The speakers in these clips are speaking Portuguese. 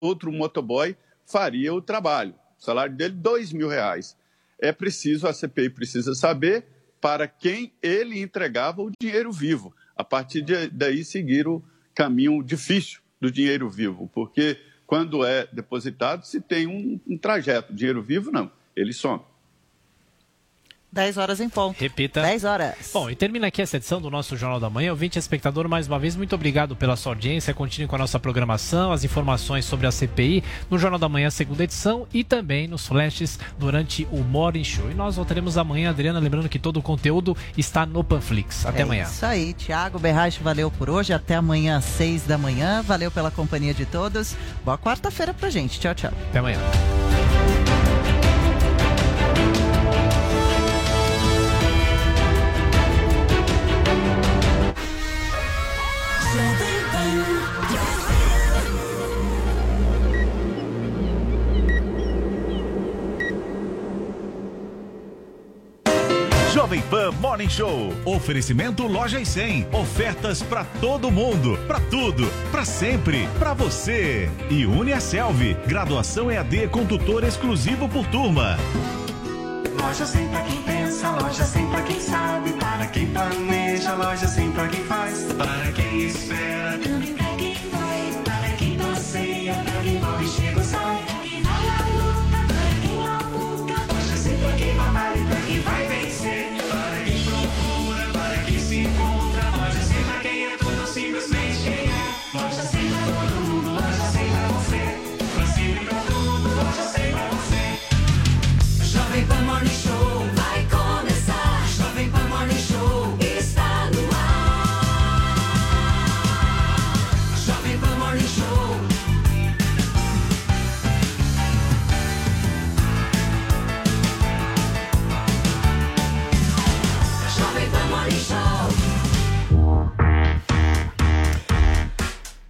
outro motoboy faria o trabalho. O salário dele, dois mil reais. É preciso, a CPI precisa saber para quem ele entregava o dinheiro vivo. A partir de, daí, seguir o caminho difícil do dinheiro vivo, porque quando é depositado, se tem um, um trajeto. Dinheiro vivo, não, ele some. 10 horas em ponto. Repita. 10 horas. Bom, e termina aqui essa edição do nosso Jornal da Manhã. Ouvinte espectador, mais uma vez, muito obrigado pela sua audiência. Continue com a nossa programação, as informações sobre a CPI no Jornal da Manhã, segunda edição, e também nos flashes durante o Morning Show. E nós voltaremos amanhã, Adriana, lembrando que todo o conteúdo está no Panflix. Até é amanhã. Isso aí, Tiago Berraich, valeu por hoje. Até amanhã, às 6 da manhã. Valeu pela companhia de todos. Boa quarta-feira pra gente. Tchau, tchau. Até amanhã. Pan Morning Show. Oferecimento Loja e 100. Ofertas para todo mundo, para tudo, para sempre, para você. E Uniaselv. Graduação EAD com tutor exclusivo por turma. Loja 100 pra quem pensa, loja 100 pra quem sabe, para quem planeja, loja 100 pra quem faz, para quem espera, também pra quem vai,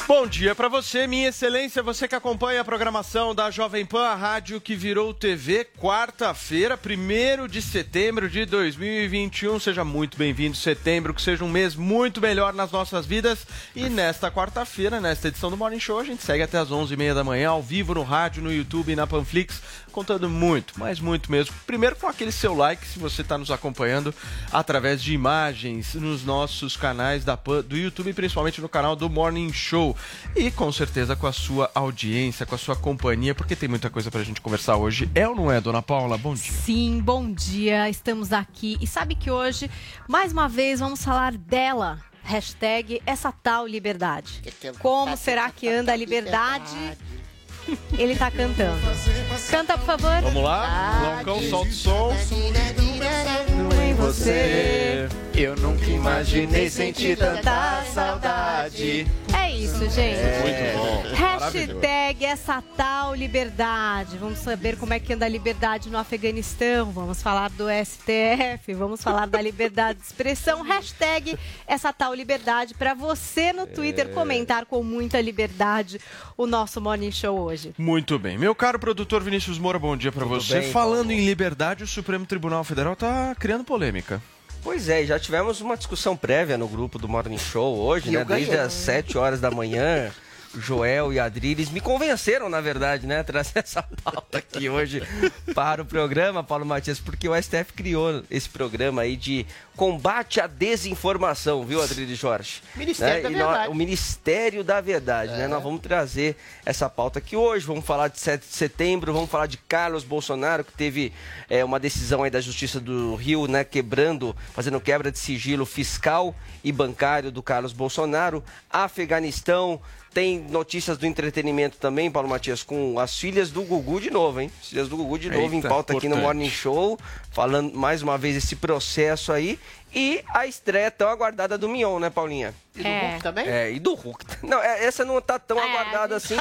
Bom dia para você, minha excelência, você que acompanha a programação da Jovem Pan, a rádio que virou TV, quarta-feira, 1 de setembro de 2021. Seja muito bem-vindo, setembro, que seja um mês muito melhor nas nossas vidas. E nesta quarta-feira, nesta edição do Morning Show, a gente segue até as 11h30 da manhã, ao vivo no rádio, no YouTube e na Panflix, contando muito, mas muito mesmo. Primeiro com aquele seu like, se você está nos acompanhando através de imagens nos nossos canais da Pan, do YouTube, principalmente no canal do Morning Show. E com certeza com a sua audiência, com a sua companhia, porque tem muita coisa pra gente conversar hoje. É ou não é, dona Paula? Bom dia. Sim, bom dia. Estamos aqui. E sabe que hoje, mais uma vez, vamos falar dela. Hashtag essa tal liberdade. Como será que anda a liberdade? Ele tá cantando. Canta, por favor. Vamos lá? Loncão, solta o som. Em você. Eu nunca imaginei sentir tanta saudade. É isso, gente. Muito bom. Hashtag essa tal liberdade. Vamos saber como é que anda a liberdade no Afeganistão. Vamos falar do STF. Vamos falar da liberdade de expressão. Hashtag essa tal liberdade para você no Twitter comentar com muita liberdade o nosso Morning Show hoje. Muito bem. Meu caro produtor Vinícius Moura, bom dia pra você. bem, Falando em liberdade, o Supremo Tribunal Federal tá criando polêmica. Pois é, já tivemos uma discussão prévia no grupo do Morning Show hoje, E né? Desde as 7 horas da manhã. Joel e Adriles me convenceram, na verdade, né, a trazer essa pauta aqui hoje para o programa, Paulo Matias, porque o STF criou esse programa aí de combate à desinformação, viu, Adriles Jorge? Ministério da E Verdade. o Ministério da Verdade, né? Nós vamos trazer essa pauta aqui hoje, vamos falar de 7 de setembro, vamos falar de Carlos Bolsonaro, que teve é, uma decisão aí da Justiça do Rio, né, quebrando, fazendo quebra de sigilo fiscal e bancário do Carlos Bolsonaro, Afeganistão, tem notícias do entretenimento também, Paulo Matias, com as filhas do Gugu de novo, hein? As filhas do Gugu de novo em Eita, pauta aqui no importante. Morning Show, falando mais uma vez esse processo aí. E a estreia tão aguardada do Mion, né, Paulinha? E do É. Hulk também? É, e do Hulk. Não, é- essa não tá tão É, aguardada assim,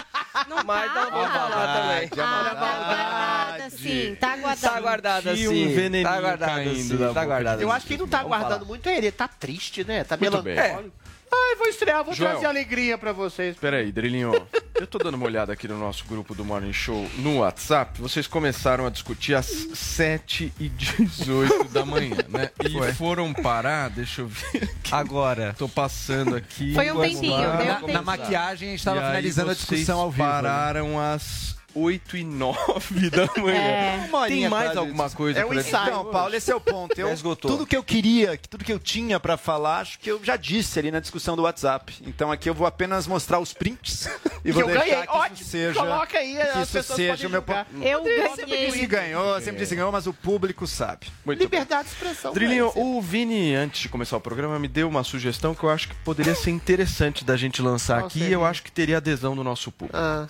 Não mas tá. nós vamos falar também. Ah, tá aguardada sim, tá aguardada. Tá aguardada um sim. veneninho tá aguardada sim. Tá aguardada Eu acho que quem não tá aguardando muito é ele. Ele tá triste, né? Tá melancólico. Ai, vou estrear, vou Joel. trazer alegria pra vocês. Peraí, Drilinho. Eu tô dando uma olhada aqui no nosso grupo do Morning Show no WhatsApp. Vocês começaram a discutir às 7 e 18 da manhã, né? E Foi. foram parar, deixa eu ver. Agora. Tô passando aqui. Foi um tempinho, deu um Na, tempinho. na maquiagem a gente estava E finalizando a discussão ao vivo. pararam às 8 e 9 da manhã. É. Uma horinha Tem mais quase alguma coisa É um pra ensaio. Não, Paulo, esse é o ponto. Eu, esgotou. tudo que eu queria, tudo que eu tinha pra falar, acho que eu já disse ali na discussão do WhatsApp. Então aqui eu vou apenas mostrar os prints e Que vou eu deixar ganhei. que Ótimo. isso seja Coloca aí, que isso seja o meu ponto. Eu Sempre ganhei. disse que ganhou, sempre disse que ganhou, mas o público sabe. Muito. Liberdade de expressão. Drilinho, velho. o Vini, antes de começar o programa, me deu uma sugestão que eu acho que poderia ser interessante da gente lançar Qual aqui seria? e eu acho que teria adesão do nosso público. Ah,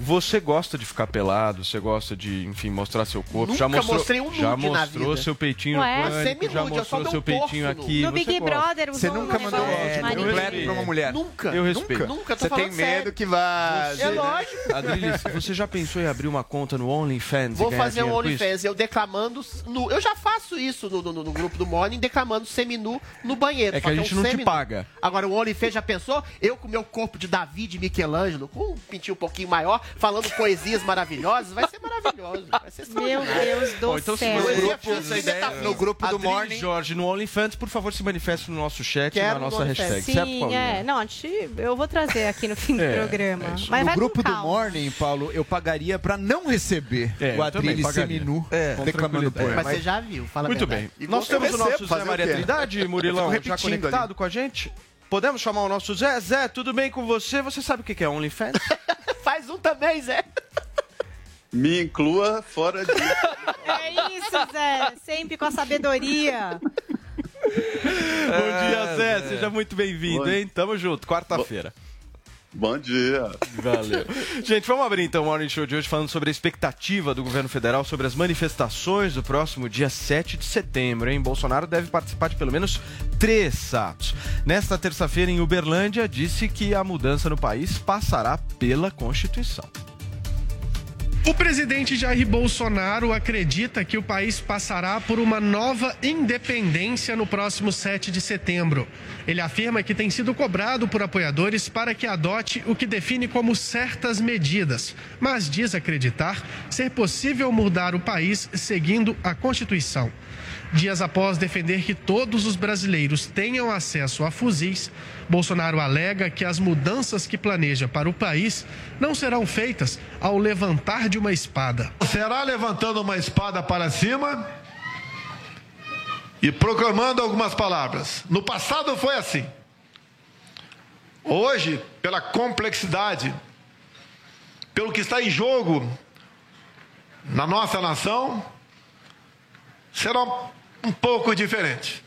Você gosta de ficar pelado, você gosta de, enfim, mostrar seu corpo. Nunca já mostrou, mostrei um já nude na mostrou vida. seu peitinho Ué? no pânico, Semi-nude, já eu só mostrou dou seu um peitinho aqui. No você Big gosta. Brother, Você usou nunca um mandou negócio é, de completo pra uma mulher. nunca. Eu respeito. Nunca, nunca tô Você falando tem medo sério. que vá. É lógico. Adriles, você já pensou em abrir uma conta no OnlyFans? e Vou ganhar fazer um dinheiro com isso? OnlyFans, eu declamando nu. Eu já faço isso no, no- no grupo do Morning, declamando seminu no banheiro. É que a gente não te seminu. paga. Agora, o OnlyFans já pensou? Eu com meu corpo de Davi de Michelangelo, com um pintinho um pouquinho maior, falando poesias maravilhosas, vai ser maravilhoso. Vai ser Meu. Deus do Bom, então se céu. no Poesia grupo, física essa e ideia, metafísica. no grupo do Morning. Jorge no OnlyFans, por favor, se manifeste no nosso chat e Quero na no nossa hashtag, certo, Sim, Paulinho? é. Não, a gente- eu vou trazer aqui no fim do É, programa. é. Mas no grupo do. Morning, Paulo, eu pagaria pra não receber É, o pagaria. seminu É, declamando poema. Mas você já viu, fala Muito bem. E Nós temos o nosso fazer Zé Maria? Trindade, Murilão, já conectado com a gente? Podemos chamar o nosso Zé? Zé, tudo bem com você? Você sabe o que é OnlyFans? Faz um também, Zé. Me inclua fora disso. É isso, Zé. Sempre com a sabedoria. Bom dia, Zé. Seja muito bem-vindo, hein? Tamo junto, quarta-feira. Bom dia. Valeu. Gente, vamos abrir então o Morning Show de hoje falando sobre a expectativa do governo federal sobre as manifestações do próximo dia 7 de setembro, hein? Bolsonaro deve participar de pelo menos três atos. Nesta terça-feira, em Uberlândia, disse que a mudança no país passará pela Constituição. O presidente Jair Bolsonaro acredita que o país passará por uma nova independência no próximo 7 de setembro. Ele afirma que tem sido cobrado por apoiadores para que adote o que define como certas medidas, mas diz acreditar ser possível mudar o país seguindo a Constituição. Dias após defender que todos os brasileiros tenham acesso a fuzis, Bolsonaro alega que as mudanças que planeja para o país não serão feitas ao levantar de uma espada. Será levantando uma espada para cima e proclamando algumas palavras. No passado foi assim. Hoje, pela complexidade, pelo que está em jogo na nossa nação, será um pouco diferente.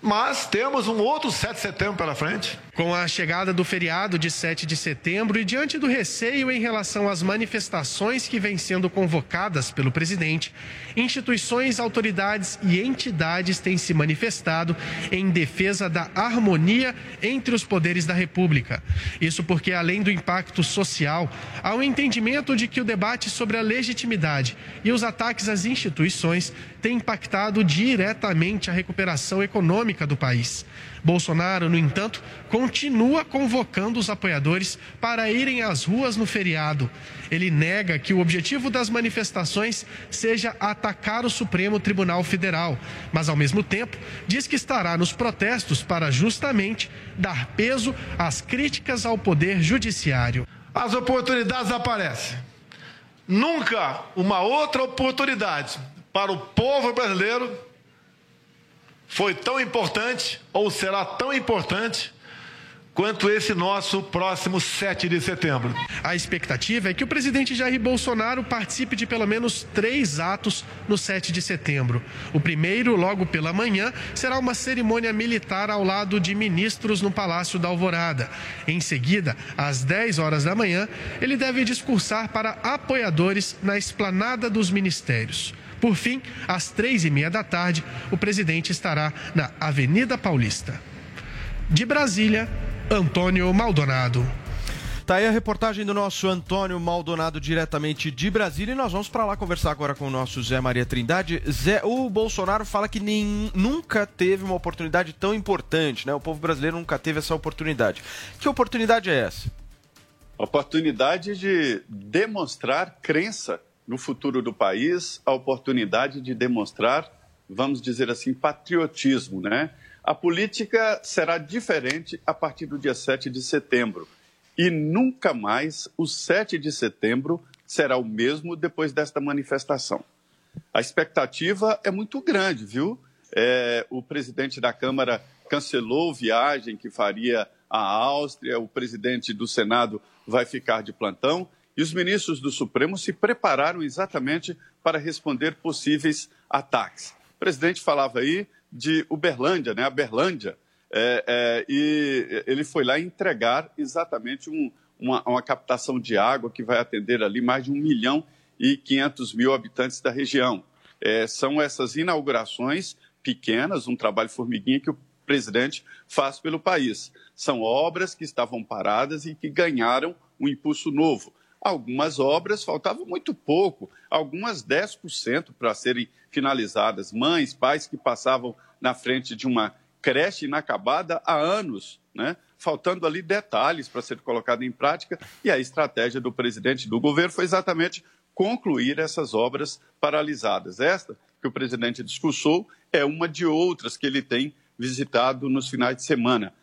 Mas temos um outro 7 de setembro pela frente. Com a chegada do feriado de 7 de setembro e diante do receio em relação às manifestações que vêm sendo convocadas pelo presidente, instituições, autoridades e entidades têm se manifestado em defesa da harmonia entre os poderes da República. Isso porque, além do impacto social, há um entendimento de que o debate sobre a legitimidade e os ataques às instituições tem impactado diretamente a recuperação econômica do país. Bolsonaro, no entanto, continua convocando os apoiadores para irem às ruas no feriado. Ele nega que o objetivo das manifestações seja atacar o Supremo Tribunal Federal, mas, ao mesmo tempo, diz que estará nos protestos para justamente dar peso às críticas ao Poder Judiciário. As oportunidades aparecem. Nunca uma outra oportunidade para o povo brasileiro foi tão importante ou será tão importante quanto esse nosso próximo 7 de setembro. A expectativa é que o presidente Jair Bolsonaro participe de pelo menos três atos no 7 de setembro. O primeiro, logo pela manhã, será uma cerimônia militar ao lado de ministros no Palácio da Alvorada. Em seguida, às 10 horas da manhã, ele deve discursar para apoiadores na esplanada dos ministérios. Por fim, às três e meia da tarde, o presidente estará na Avenida Paulista. De Brasília, Antônio Maldonado. Tá aí a reportagem do nosso Antônio Maldonado diretamente de Brasília e nós vamos para lá conversar agora com o nosso Zé Maria Trindade. Zé, o Bolsonaro fala que nem, nunca teve uma oportunidade tão importante, né? O povo brasileiro nunca teve essa oportunidade. Que oportunidade é essa? Oportunidade de demonstrar crença no futuro do país, a oportunidade de demonstrar, vamos dizer assim, patriotismo, né? A política será diferente a partir do dia 7 de setembro. E nunca mais o 7 de setembro será o mesmo depois desta manifestação. A expectativa é muito grande, viu? É, o presidente da Câmara cancelou viagem que faria à Áustria, o presidente do Senado vai ficar de plantão e os ministros do Supremo se prepararam exatamente para responder possíveis ataques. O presidente falava aí de Uberlândia, né, a Berlândia, é, é, e ele foi lá entregar exatamente um, uma, uma, captação de água que vai atender ali mais de 1 milhão e 500 mil habitantes da região. É, são essas inaugurações pequenas, um trabalho formiguinha que o presidente faz pelo país. São obras que estavam paradas e que ganharam um impulso novo. Algumas obras faltavam muito pouco, algumas 10% para serem finalizadas. Mães, pais que passavam na frente de uma creche inacabada há anos, né? faltando ali detalhes para ser colocado em prática, e a estratégia do presidente do governo foi exatamente concluir essas obras paralisadas. Esta que o presidente discursou é uma de outras que ele tem visitado nos finais de semana.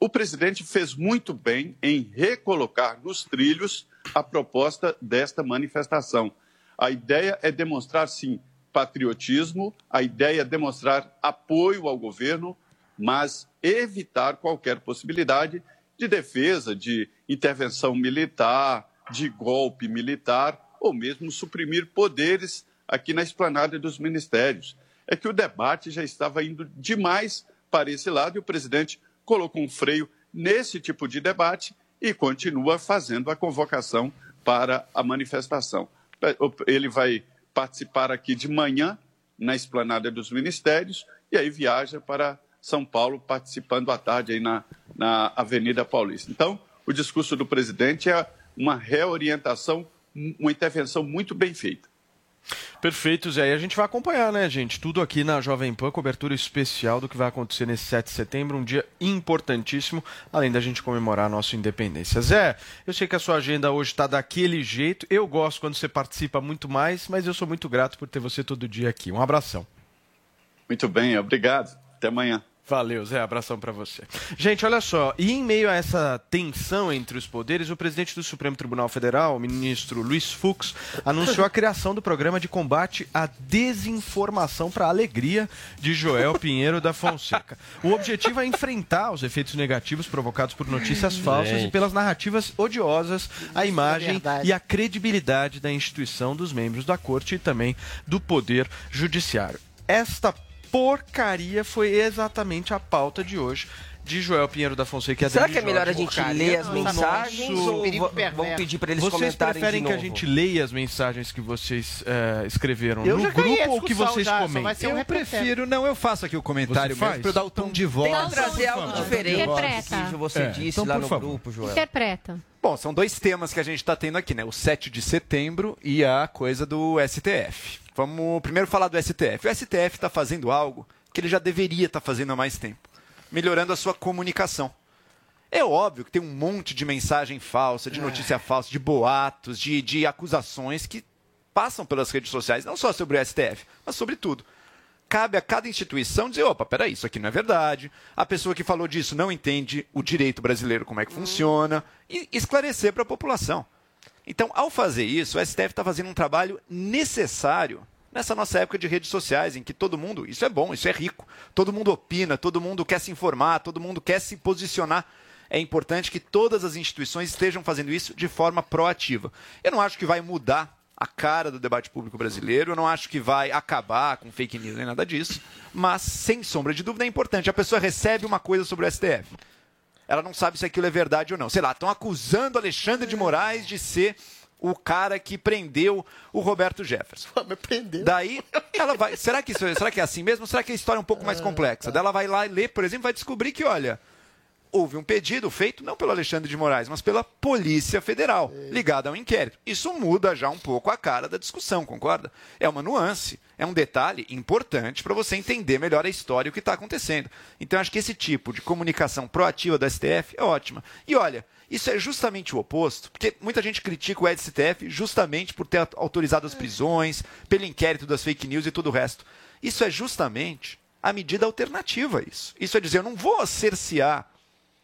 O presidente fez muito bem em recolocar nos trilhos a proposta desta manifestação. A ideia é demonstrar, sim, patriotismo, a ideia é demonstrar apoio ao governo, mas evitar qualquer possibilidade de defesa, de intervenção militar, de golpe militar, ou mesmo suprimir poderes aqui na esplanada dos ministérios. É que o debate já estava indo demais para esse lado e o presidente colocou um freio nesse tipo de debate e continua fazendo a convocação para a manifestação. Ele vai participar aqui de manhã na esplanada dos ministérios e aí viaja para São Paulo, participando à tarde aí na, na Avenida Paulista. Então, o discurso do presidente é uma reorientação, uma intervenção muito bem feita. Perfeito, Zé. E a gente vai acompanhar, né, gente? Tudo aqui na Jovem Pan, cobertura especial do que vai acontecer nesse 7 de setembro, um dia importantíssimo, além da gente comemorar a nossa independência. Zé, eu sei que a sua agenda hoje está daquele jeito. Eu gosto quando você participa muito mais, mas eu sou muito grato por ter você todo dia aqui. Um abração. Muito bem, obrigado. Até amanhã. Valeu, Zé. Abração para você. Gente, olha só. E em meio a essa tensão entre os poderes, o presidente do Supremo Tribunal Federal, o ministro Luiz Fux, anunciou a criação do programa de combate à desinformação para a alegria de Joel Pinheiro da Fonseca. O objetivo é enfrentar os efeitos negativos provocados por notícias falsas e pelas narrativas odiosas à imagem e à credibilidade da instituição dos membros da corte e também do poder judiciário. Esta porcaria foi exatamente a pauta de hoje de Joel Pinheiro da Fonseca e Será que é melhor a Jorge. gente Porcaria ler as mensagens nosso- ou va- vamos pedir para eles Vocês comentarem preferem de que a gente leia as mensagens que vocês eh, escreveram Eu no grupo a ou que vocês já, comentem? um Eu prefiro, não, eu faço aqui o comentário para eu dar o tom de voz. Vamos trazer algo diferente Interpreta. do que você É, disse então, lá por no favor. grupo, Joel. Interpreta. Bom, são dois temas que a gente está tendo aqui, né? O 7 de setembro e a coisa do STF. Vamos primeiro falar do STF. O STF está fazendo algo que ele já deveria estar fazendo há mais tempo, melhorando a sua comunicação. É óbvio que tem um monte de mensagem falsa, de notícia falsa, de boatos, de, de acusações que passam pelas redes sociais, não só sobre o STF, mas sobre tudo. Cabe a cada instituição dizer, opa, peraí, isso aqui não é verdade. A pessoa que falou disso não entende o direito brasileiro, como é que funciona, e esclarecer para a população. Então, ao fazer isso, o STF está fazendo um trabalho necessário nessa nossa época de redes sociais, em que todo mundo, isso é bom, isso é rico, todo mundo opina, todo mundo quer se informar, todo mundo quer se posicionar. É importante que todas as instituições estejam fazendo isso de forma proativa. Eu não acho que vai mudar a cara do debate público brasileiro, eu não acho que vai acabar com fake news nem nada disso, mas sem sombra de dúvida é importante. A pessoa recebe uma coisa sobre o STF. Ela não sabe se aquilo é verdade ou não. Sei lá, estão acusando Alexandre de Moraes de ser o cara que prendeu o Roberto Jefferson. Me prendeu. Daí ela vai. Será que, isso, será que é assim mesmo? Será que a história é um pouco mais complexa? Daí ela vai lá e lê, por exemplo, vai descobrir que, olha, houve um pedido feito não pelo Alexandre de Moraes, mas pela Polícia Federal, ligada ao inquérito. Isso muda já um pouco a cara da discussão, concorda? É uma nuance, é um detalhe importante para você entender melhor a história e o que está acontecendo. Então, acho que esse tipo de comunicação proativa do STF é ótima. E olha, isso é justamente o oposto, porque muita gente critica o STF justamente por ter autorizado as prisões, pelo inquérito das fake news e tudo o resto. Isso é justamente a medida alternativa a isso. Isso é dizer, eu não vou cercear,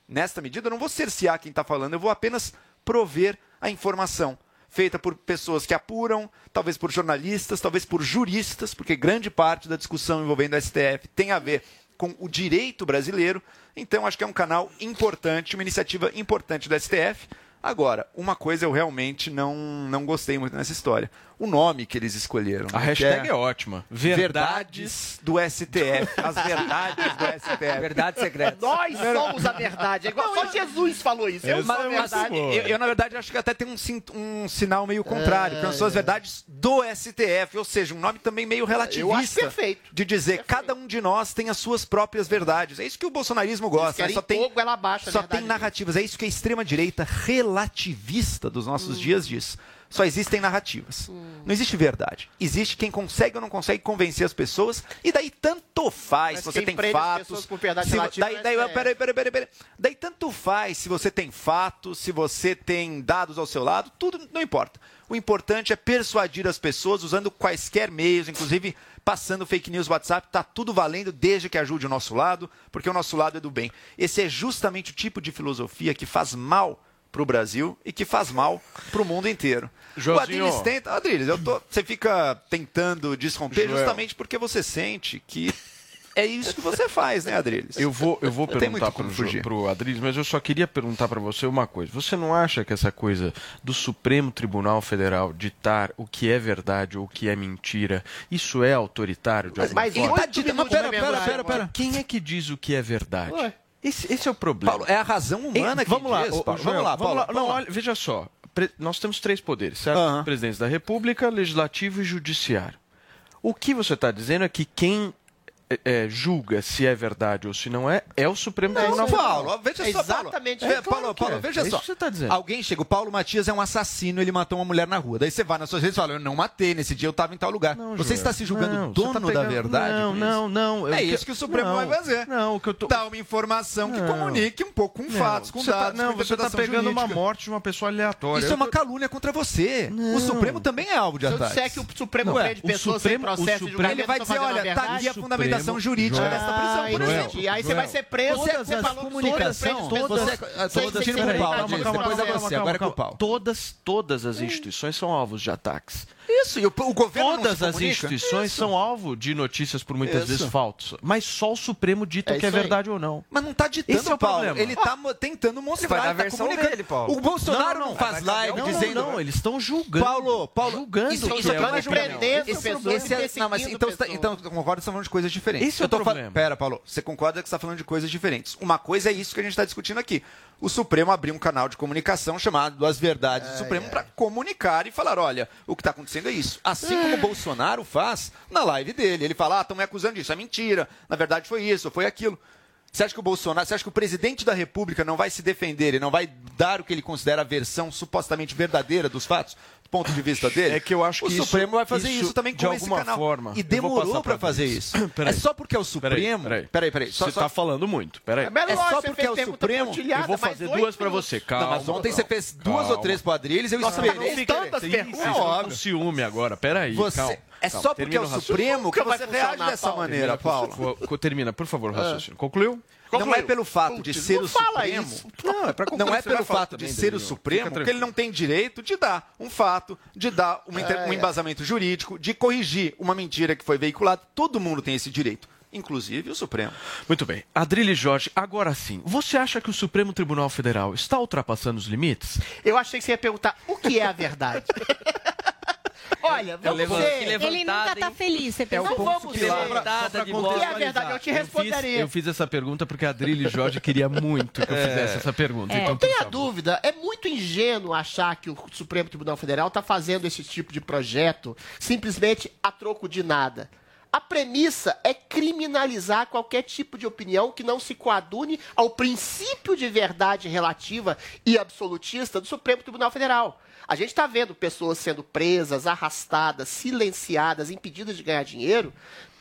nesta medida, eu não vou cercear quem está falando, eu vou apenas prover a informação feita por pessoas que apuram, talvez por jornalistas, talvez por juristas, porque grande parte da discussão envolvendo o STF tem a ver com o direito brasileiro. Então, acho que é um canal importante, uma iniciativa importante do STF. Agora, uma coisa eu realmente não, não gostei muito nessa história. O nome que eles escolheram. A né, hashtag que é ótima. Verdades do STF. As verdades do STF. Verdades secretas. Nós somos a verdade. É igual só Jesus falou isso. Eu sou a Mas, verdade. eu, eu, na verdade, acho que até tem um, um sinal meio contrário, que são as verdades do STF, ou seja, um nome também meio relativista. Eu acho perfeito. De dizer, cada um de nós tem as suas próprias verdades. É isso que o bolsonarismo gosta. né? Só tem, pouco, ela abaixa a só tem narrativas. É isso que a extrema-direita relativista dos nossos dias diz. Só existem narrativas. Não existe verdade. Existe quem consegue ou não consegue convencer as pessoas, e daí tanto faz Mas se você tem fatos. pessoas por verdade se relativa daí, daí, STF. peraí, peraí, peraí, peraí. Daí tanto faz se você tem fatos, se você tem dados ao seu lado, tudo não importa. O importante é persuadir as pessoas usando quaisquer meios, inclusive passando fake news no WhatsApp, tá tudo valendo desde que ajude o nosso lado, porque o nosso lado é do bem. Esse é justamente o tipo de filosofia que faz mal para o Brasil e que faz mal para o mundo inteiro. Joãozinho. O Adriles tenta, Adriles, eu tô, você fica tentando desromper Joel. justamente porque você sente que é isso que você faz, né, Adriles? Eu vou, eu vou perguntar. Jo- pro Adriles, mas eu só queria perguntar para você uma coisa. Você não acha que essa coisa do Supremo Tribunal Federal ditar o que é verdade ou o que é mentira, isso é autoritário de alguma Mas forma? mas pera, pera, pera, pera. Quem é que diz o que é verdade? Ué. Esse, esse é o problema. Paulo, é a razão humana Ei, que vamos diz, Paulo. Joel, vamos lá, vamos Paulo. lá. vamos Não, lá. olha, veja só. Pre- Nós temos três poderes, certo? Aham. Presidente da República, Legislativo e Judiciário. O que você está dizendo é que quem é, é, julga se é verdade ou se não é, é o Supremo Tribunal Federal. Paulo, veja É só, Paulo. exatamente É. Paulo, que Paulo, é. veja É só. você tá dizendo. Alguém chega, o Paulo Matias é um assassino, ele matou uma mulher na rua. Daí você vai nas suas redes e fala, eu não matei, nesse dia eu estava em tal lugar. Não, você Joel. está se julgando Não, dono tá da pegando- verdade? Não, não, não. É Eu isso que o Supremo não, vai fazer. Não, o que eu tô... Dá uma informação que Não. comunique um pouco com fatos, com Você tá- dados, não, com você está pegando uma jurídica. morte de uma pessoa aleatória. Isso Eu é uma calúnia contra você. O Supremo também é alvo de Se eu ataque. disser que o Supremo prende o pessoas Supremo- sem o processo de Supremo- Ele vai dizer, olha, tá aqui a Supremo- fundamentação jurídica Joel. desta prisão, por Joel, exemplo. entendi. Aí você vai ser preso. Você- Você, você- falou que comunicação, todas, você- sem- discutindo sem com calma, calma, calma, Paulo. Todas, todas as instituições são alvos de ataques. Isso, e o, o governo Todas as instituições Isso. são alvo de notícias por muitas Isso. vezes falsas. Mas só o Supremo dita É que é isso aí. verdade ou não. Mas não tá ditando, Esse é o Paulo. problema. Ele tá mo- tentando mostrar. vai ele tá versão comunicando. dele, Paulo. O Bolsonaro não, Não, não, faz live Não, dizendo... não, não, eles estão julgando. Paulo, Paulo, julgando isso, que isso é aqui uma não é esse é- e não, mas então, você tá- então concorda que você tá falando de coisas diferentes. Esse é o problema. Pera, Paulo, você concorda que você está falando de coisas diferentes. Uma coisa é isso que a gente está discutindo aqui. O Supremo abriu um canal de comunicação chamado As Verdades do Supremo para comunicar e falar, olha, o que está acontecendo é isso. Assim como o Bolsonaro faz na live dele. Ele fala, ah, estão me acusando disso, é mentira. Na verdade foi isso, foi aquilo. Você acha que o Bolsonaro, você acha que o presidente da República não vai se defender, ele não vai dar o que ele considera a versão supostamente verdadeira dos fatos, ponto de vista dele? É que eu acho o que isso- Supremo vai fazer isso, isso, também de alguma forma, e demorou para pra fazer isso. É só porque é o Supremo. Peraí, Peraí, peraí. Você está falando muito. Peraí. É lógico, só porque é o Supremo. Eu vou fazer duas para você. Não, Calma. mas ontem você fez duas ou três quadrilhas, eu esperei. tantas perguntas. É óbvio. com ciúme agora. Peraí. Calma. É calma. só porque é o. Supremo que você reage dessa Paulo. maneira, Paulo. Termina, por favor, o raciocínio. Concluiu? Não é pelo fato de Putz, ser não o fala Supremo. isso. Não, é pra Não é pelo fato de ser o. Supremo que ele não tem direito de dar um fato, de dar uma inter- um embasamento jurídico, de corrigir uma mentira que foi veiculada. Todo mundo tem esse direito, inclusive o Supremo. Muito bem. Adrilho Jorge, agora sim. Você acha que o Supremo Tribunal Federal está ultrapassando os limites? Eu achei que você ia perguntar o que é a verdade. Olha, vamos ser... Ele nunca tá feliz, você pensa. Não vamos Que ser... levantada de bola. é a verdade? Eu te responderia. Eu fiz essa pergunta porque a Adrilho Jorge queria muito que eu fizesse essa pergunta. É. Então, Não tenha dúvida, é muito ingênuo achar que o Supremo Tribunal Federal está fazendo esse tipo de projeto simplesmente a troco de nada. A premissa é criminalizar qualquer tipo de opinião que não se coadune ao princípio de verdade relativa e absolutista do Supremo Tribunal Federal. A gente está vendo pessoas sendo presas, arrastadas, silenciadas, impedidas de ganhar dinheiro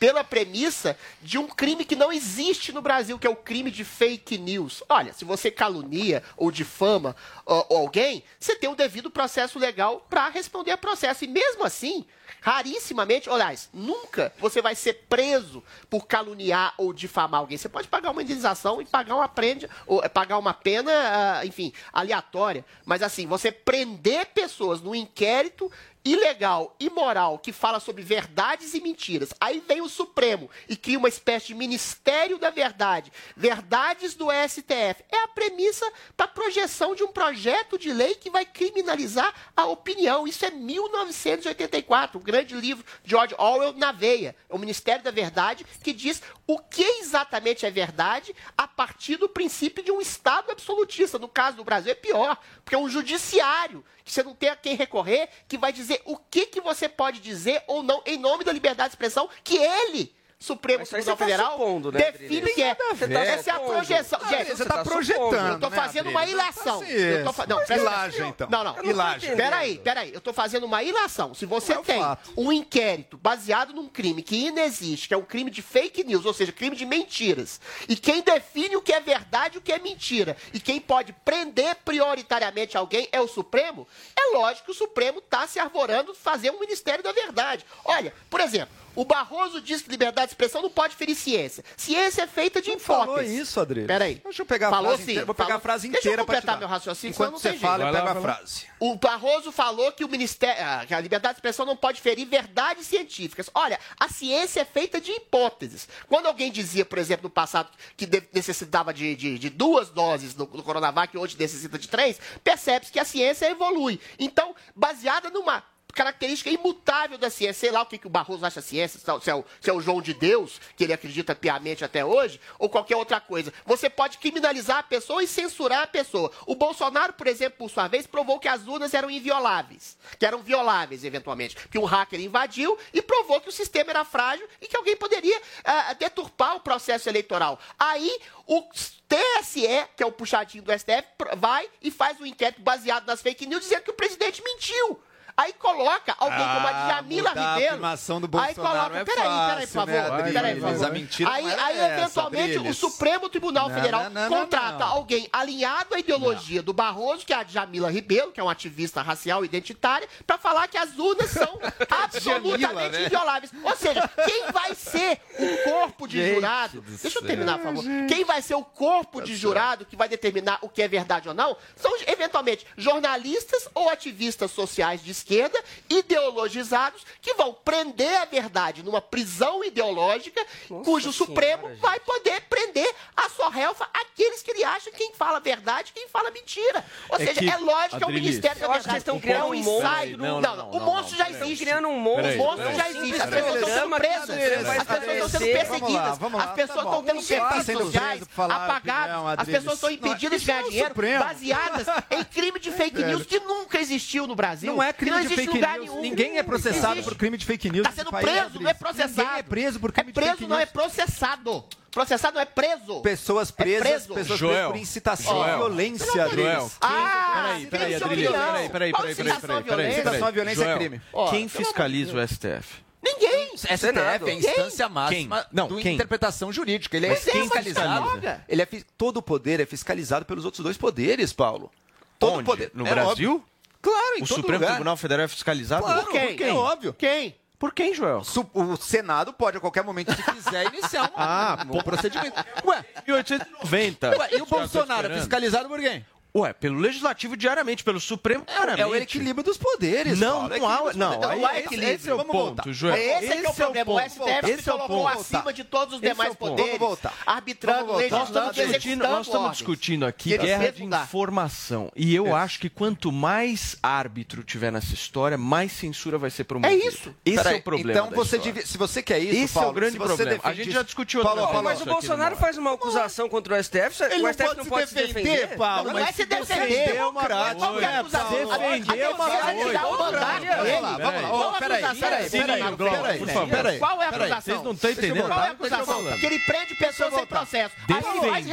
pela premissa de um crime que não existe no Brasil, que é o crime de fake news. Olha, se você calunia ou difama ó, alguém, você tem o devido processo legal para responder a processo. E mesmo assim, rarissimamente, aliás, nunca você vai ser preso por caluniar ou difamar alguém. Você pode pagar uma indenização e pagar uma prenda, ou eh, pagar uma pena, ah, enfim, aleatória. Mas assim, você prender pessoas no inquérito ilegal, imoral, que fala sobre verdades e mentiras. Aí vem o Supremo e cria uma espécie de Ministério da Verdade, verdades do STF. É a premissa para a projeção de um projeto de lei que vai criminalizar a opinião. Isso é 1984, o grande livro de George Orwell na veia. É o Ministério da Verdade que diz o que exatamente é verdade a partir do princípio de um Estado absolutista. No caso do Brasil é pior, porque é um judiciário que você não tem a quem recorrer, que vai dizer o que, que você pode dizer ou não em nome da liberdade de expressão que ele Supremo Mas Tribunal tá Federal supondo, né, define o que é. Você tá Essa é a projeção. Ah, Gente, você tá supondo. projetando, Eu tô né, fazendo uma ilação. Tá Eu tô fa- Não, presta atenção. então. Não, não. Entendendo. Peraí, peraí. Eu tô fazendo uma ilação. Se você é tem fato. um inquérito baseado num crime que inexiste, que é um crime de fake news, ou seja, crime de mentiras, e quem define o que é verdade e o que é mentira, e quem pode prender prioritariamente alguém é o Supremo, é lógico que o Supremo está se arvorando fazer um Ministério da Verdade. Olha, por exemplo, o Barroso diz que liberdade de expressão não pode ferir ciência. Ciência é feita de hipóteses. falou isso, Adriano. Peraí. Deixa eu pegar a falou frase sim, inteira. Vou pegar falou- a frase Deixa eu inteira pra te completar meu raciocínio, Enquanto senão você não tem fala, eu pego a lá, lá. frase. O Barroso falou que o Ministério, ah, que a liberdade de expressão não pode ferir verdades científicas. Olha, a ciência é feita de hipóteses. Quando alguém dizia, por exemplo, no passado, que necessitava de, de- de duas doses do, do Coronavac e hoje necessita de três, percebe-se que a ciência evolui. Então, baseada numa característica imutável da ciência, sei lá o que, que o Barroso acha ciência, se é o- se é, o, se é o João de Deus, que ele acredita piamente até hoje, ou qualquer outra coisa. Você pode criminalizar a pessoa e censurar a pessoa. O Bolsonaro, por exemplo, por sua vez, provou que as urnas eram invioláveis, que eram violáveis, eventualmente, que um hacker invadiu e provou que o sistema era frágil e que alguém poderia ah, deturpar o processo eleitoral. Aí, o TSE, que é o puxadinho do STF, vai e faz um inquérito baseado nas fake news, dizendo que o presidente mentiu. Aí coloca alguém como a Ah, Djamila a Ribeiro. afirmação do aí Bolsonaro coloca, é peraí, peraí, por fácil, favor. né, peraí, por favor. A mentira aí, era aí essa, eventualmente, o. Supremo Tribunal Não, Federal não, não, contrata alguém alinhado à ideologia do Barroso, que é a Djamila Ribeiro, que é uma ativista racial identitária, para falar que as urnas são absolutamente Djamila, né? invioláveis. Ou seja, quem vai ser o corpo de Gente jurado? do Deixa eu terminar, por favor. Quem vai ser o corpo de jurado que vai determinar o que é verdade ou não? São, eventualmente, jornalistas ou ativistas sociais de esquerda, ideologizados, que vão prender a verdade numa prisão ideológica, cujo Supremo vai poder prender a sua relfa aqueles que ele acha quem fala verdade e quem fala mentira. Ou É seja, que- é lógico que é o Ministério da Verdade. estão É criando um monstro. Não, Não, não, não, não, o monstro já Estão existe. criando um monstro. O monstro já existe. As pessoas estão sendo presas. As pessoas estão sendo estabelecer- Vamos lá, perseguidas. As tá pessoas estão tendo tá perfis sendo sociais apagados. As pessoas estão impedidas de ganhar é dinheiro Supremo. baseadas em crime de fake news que nunca existiu no Brasil. Não é que crime não de existe fake lugar news. nenhum. Ninguém é processado por crime de fake news. Está sendo país, preso, não é processado. Ninguém é preso por crime É de fake preso, news. não é processado. Processado não é preso. Pessoas presas, preso. pessoas Joel. presas por incitação à violência, Joel. Adriles. Ah, Peraí, peraí, Adriles, peraí, peraí, peraí, peraí, incitação à peraí, peraí, violência? Incitação à violência é crime. Quem fiscaliza o STF? Ninguém. STF Senado. é a instância Quem? máxima Não, do quem? interpretação jurídica. Ele é Mas quem fiscalizado. fiscaliza? Ele é fi- todo o poder é fiscalizado pelos outros dois poderes, Paulo. Todo Onde? poder. No É Brasil? óbvio. Claro, em O todo Supremo lugar. Tribunal Federal é fiscalizado? Claro, Por por quem? É óbvio. Quem? Por quem, Joel? Su- O Senado pode, a qualquer momento, se quiser, iniciar um, Ah, um procedimento. Ué, 1890. ué, e o Bolsonaro é fiscalizado por quem? Ué, pelo Legislativo diariamente, pelo Supremo diariamente. É o equilíbrio dos poderes. Não, Paulo, é não há, não, aí Não há esse- equilíbrio. Esse é o Vamos ponto, voltar. Joel. Esse, é que é o Esse problema. O ponto. STF Esse se é o colocou ponto. acima de todos os Esse é demais o ponto. poderes, Vamos voltar. arbitrando, Vamos voltar. Nós legislando estamos e discutindo, nós estamos ordens. discutindo aqui guerra de informação. E eu acho que quanto mais árbitro tiver nessa história, mais censura vai ser promovida. É isso. Esse Peraí, é o problema. Então, da você devia- se você quer isso, Esse é o Paulo, grande problema. A gente já discutiu Paulo, outra Paulo, Mas o Bolsonaro faz uma acusação contra o STF, o não STF não pode se defender. Paulo. Não, não é mas se defender. defender uma Qual que é a coisa. acusação? Defender uma um. Vamos lá, vamos lá. Qual a Peraí, acusação peraí, peraí. Qual é a Peraí, acusação? vocês não estão entendendo Qual é a acusação? falando. Que ele prende pessoas sem processo. Aí ele faz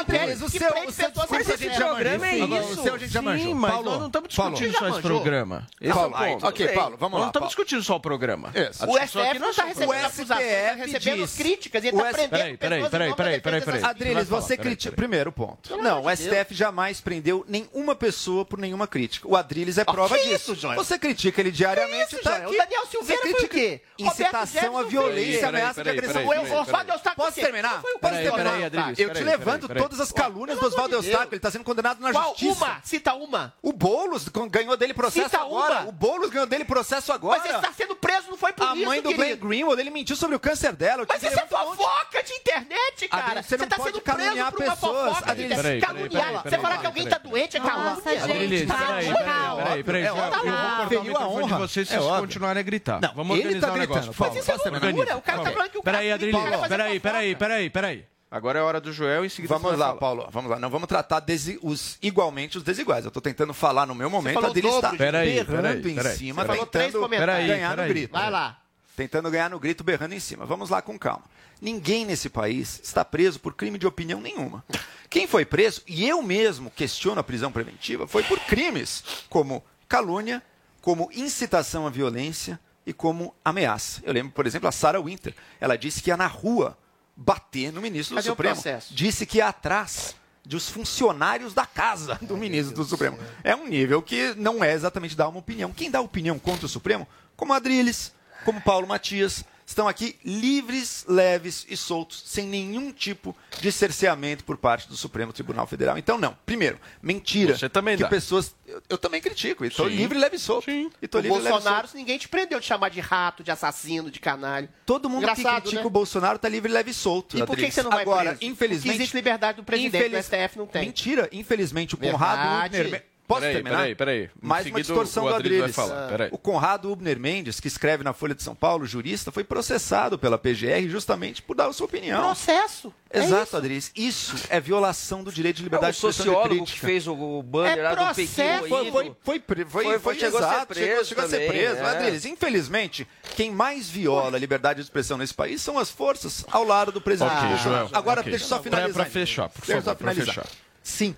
inquérito coisa. que O seu- prende o seu pessoas sem discurso a gente já processo. manjou. é isso. o seu a gente já Sim, manjou. mas Paulo, nós não estamos discutindo Paulo, só esse programa. Paulo, é o ponto. ok, Paulo, vamos lá, não estamos Paulo. discutindo só o programa. O STF não está não recebendo o acusações, está STF recebendo críticas e está prendendo Peraí, peraí, pessoas peraí, peraí, peraí, peraí. Adriles, você critica. Primeiro ponto. Não, o STF jamais prendeu nenhuma pessoa por nenhuma crítica. O Adriles é prova disso. isso? Você critica ele diariamente. Isso, tá aqui. O Daniel Silveira Você foi o quê? Incitação à violência, ameaça de agressão. O Oswaldo Eustáquio Posso terminar? Posso terminar? Eu te levanto todas as calúnias do Oswaldo Eustáquio. Ele está sendo condenado na Qual justiça. uma? Cita uma. O Boulos ganhou dele processo Cita agora. uma. O Boulos ganhou dele processo agora. Mas ele está sendo preso, não foi por A isso, mãe do Glenn querido. Greenwald, ele mentiu sobre o câncer dela. Mas isso é fofoca de internet, cara. Adriles, você não tá pode caluniar pessoas. internet. peraí, Caluniar. peraí, Você peraí, falar que peraí, alguém peraí. tá doente é calúnia. Nossa, gente, Adriles, calma, peraí, peraí, peraí, É eu vou cortar o microfone de vocês se É vocês continuarem a gritar. Não, Vamos ele organizar tá o negócio. Mas isso é loucura. O cara tá falando que o cara Peraí, vai fazer peraí, peraí, peraí, peraí. Agora é hora do Joel, em seguida Vamos você vai lá. Paulo. Vamos lá. Não vamos tratar desi- os igualmente os desiguais. Eu estou tentando falar no meu momento. falou A dele o está Peraí, berrando peraí, em peraí. cima, Você falou três tentando comentários. ganhar Peraí, no grito. Vai lá. Tentando ganhar no grito, berrando em cima. Vamos lá com calma. Ninguém nesse país está preso por crime de opinião nenhuma. Quem foi preso, e eu mesmo questiono a prisão preventiva, foi por crimes como calúnia, como incitação à violência e como ameaça. Eu lembro, por exemplo, a Sarah Winter. Ela disse que ia na rua bater no ministro Cadê do Supremo. Disse que ia atrás dos funcionários da casa do ministro do Supremo. É um nível que não é exatamente dar uma opinião. Quem dá opinião contra o Supremo, como Adriles, como Paulo Matias, estão aqui livres, leves e soltos, sem nenhum tipo de cerceamento por parte do Supremo Tribunal Federal. Então, não. Primeiro, mentira. Você também que dá. pessoas. Eu, eu também critico. Estou livre, leve e solto. Sim. E tô O livre, leve e Bolsonaro, ninguém te prendeu de chamar de rato, de assassino, de canalho. Todo mundo Engraçado, que critica né? o Bolsonaro está livre, leve e solto. E por que Adriles. que você não vai Agora, preso? infelizmente. Porque existe liberdade do presidente, infeliz- o STF não tem. Mentira. Infelizmente, o Conrado Verdade. Ubner... Posso Peraí, terminar? peraí, peraí. Em Mais uma distorção o do Adriles peraí. O Conrado Ubner Mendes, que escreve na Folha de São Paulo, jurista, foi processado pela PGR justamente por dar a sua opinião. Processo. É Exato, isso. Adriles. Isso é violação do direito de É liberdade o de expressão e sociólogo que crítica. fez o- banner É lá do processo. Pequeno Foi, foi, foi, foi, Foi- foi, chegou a ser exato, chegou, preso chegou a ser preso. é. Adriles, infelizmente, quem mais viola a liberdade de expressão nesse país são as forças ao lado do presidente. Ok. Joel, Agora, ok. deixa eu só finalizar. então. fechar, por Deixa eu só favor, pra finalizar. fechar. Sim,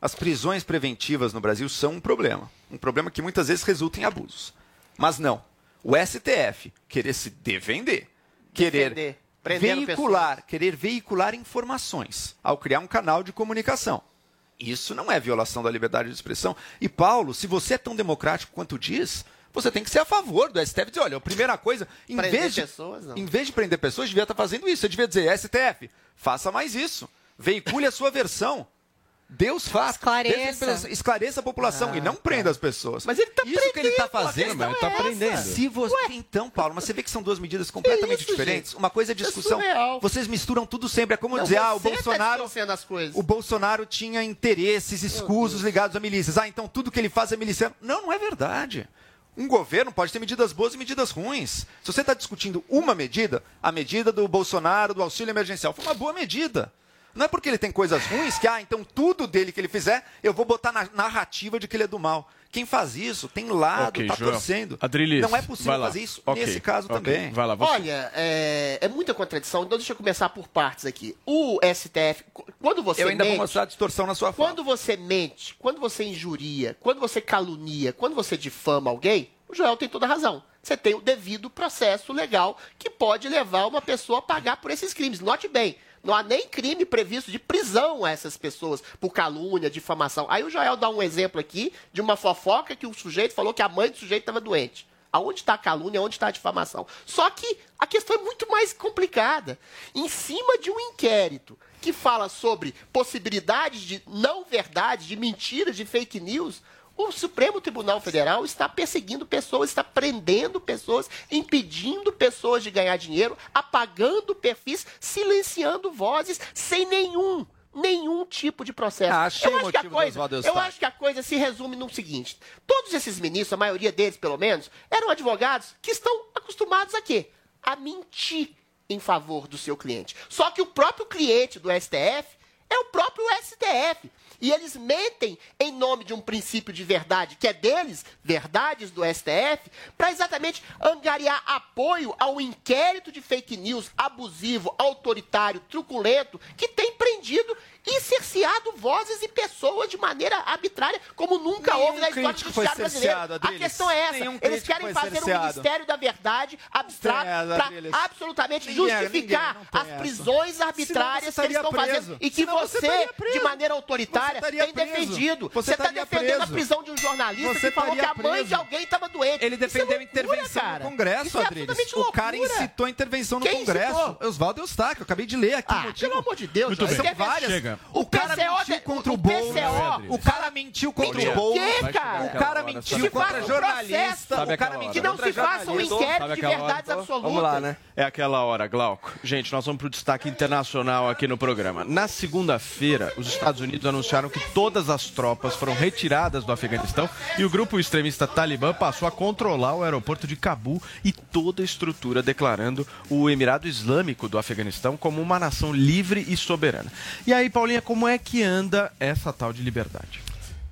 as prisões preventivas no Brasil são um problema. Um problema que muitas vezes resulta em abusos. Mas não. O STF querer se defender, querer Defender, veicular, querer veicular informações ao criar um canal de comunicação. Isso não é violação da liberdade de expressão. E Paulo, se você é tão democrático quanto diz, você tem que ser a favor do STF. Dizer, olha, a primeira coisa, em Prender vez, de, pessoas, não. em vez de prender pessoas, devia estar fazendo isso. Você devia dizer, STF, faça mais isso. Veicule a sua versão. Deus faz. Esclareça. Esclareça a população e não prenda as pessoas. Mas ele tá Isso que ele está prendendo, fazendo, ele tá é prendendo. se você... Então, Paulo, mas você vê que são duas medidas completamente isso, diferentes. gente? Uma coisa é é discussão. surreal. Vocês misturam tudo sempre. É como Não, dizer, ah, o tá Bolsonaro. coisas. O Bolsonaro tinha interesses escusos ligados a milícias. Ah, então tudo que ele faz é miliciano. Não, não é verdade. Um governo pode ter medidas boas e medidas ruins. Se você está discutindo uma medida, a medida do Bolsonaro, do auxílio emergencial, foi uma boa medida. Não é porque ele tem coisas ruins que, ah, então tudo dele que ele fizer, eu vou botar na narrativa de que ele é do mal. Quem faz isso tem lado, Ok, tá Joel. torcendo. Adriles, não é possível fazer isso Ok, nesse caso ok. também. Vai lá, você. Olha, é, é muita contradição, então deixa eu começar por partes aqui. O STF, qu- quando você Eu ainda mente, vou mostrar a distorção na sua fala. quando você mente, quando você injuria, quando você calunia, quando você difama alguém, o Joel tem toda a razão. Você tem o devido processo legal que pode levar uma pessoa a pagar por esses crimes. Note bem, não há nem crime previsto de prisão a essas pessoas por calúnia, difamação. Aí o Joel dá um exemplo aqui de uma fofoca que o sujeito falou que a mãe do sujeito estava doente. Aonde está a calúnia, onde está a difamação? Só que a questão é muito mais complicada. Em cima de um inquérito que fala sobre possibilidades de não verdade, de mentiras, de fake news, o Supremo Tribunal Federal está perseguindo pessoas, está prendendo pessoas, impedindo pessoas de ganhar dinheiro, apagando perfis, silenciando vozes, sem nenhum, nenhum tipo de processo. Ah, achei eu, acho que a coisa, eu acho que a coisa se resume no seguinte: todos esses ministros, a maioria deles pelo menos, eram advogados que estão acostumados a quê? A mentir em favor do seu cliente. Só que o próprio cliente do STF é o próprio STF. E eles mentem em nome de um princípio de verdade, que é deles, verdades do STF, para exatamente angariar apoio ao inquérito de fake news abusivo, autoritário, truculento, que tem prendido e cerceado vozes e pessoas de maneira arbitrária, como nunca Nenhum houve na história do Judiciário brasileiro. cerceado, A questão é essa. Nenhum Eles querem fazer um cerceado. Ministério da Verdade abstrato para absolutamente Ninguém- justificar ninguém, as essa. prisões arbitrárias que eles estão preso. fazendo e que Senão você você, de maneira autoritária, tem preso. defendido. Você Você está defendendo a preso. prisão de um jornalista Você que falou que a mãe preso. de alguém estava doente. Ele Isso é defendeu a loucura, intervenção cara. no Congresso, é Adriles. O cara incitou a intervenção no Quem Congresso. incitou? Oswaldo Eustáquio, eu acabei de ler aqui. Ah, pelo amor de Deus, São várias. O cara PCO mentiu contra o, o Boulos. PCO. O cara mentiu contra o Boulos. O cara mentiu contra jornalista. O cara mentiu Que não se faça um inquérito de verdades absolutas. Vamos lá, né? É aquela hora, Glauco. Gente, nós vamos para o destaque internacional aqui no programa. Na segunda-feira, os Estados Unidos anunciaram que todas as tropas foram retiradas do Afeganistão e o grupo extremista Talibã passou a controlar o aeroporto de Cabu e toda a estrutura, declarando o Emirado Islâmico do Afeganistão como uma nação livre e soberana. E aí, Paulinha, como é que anda essa tal de liberdade?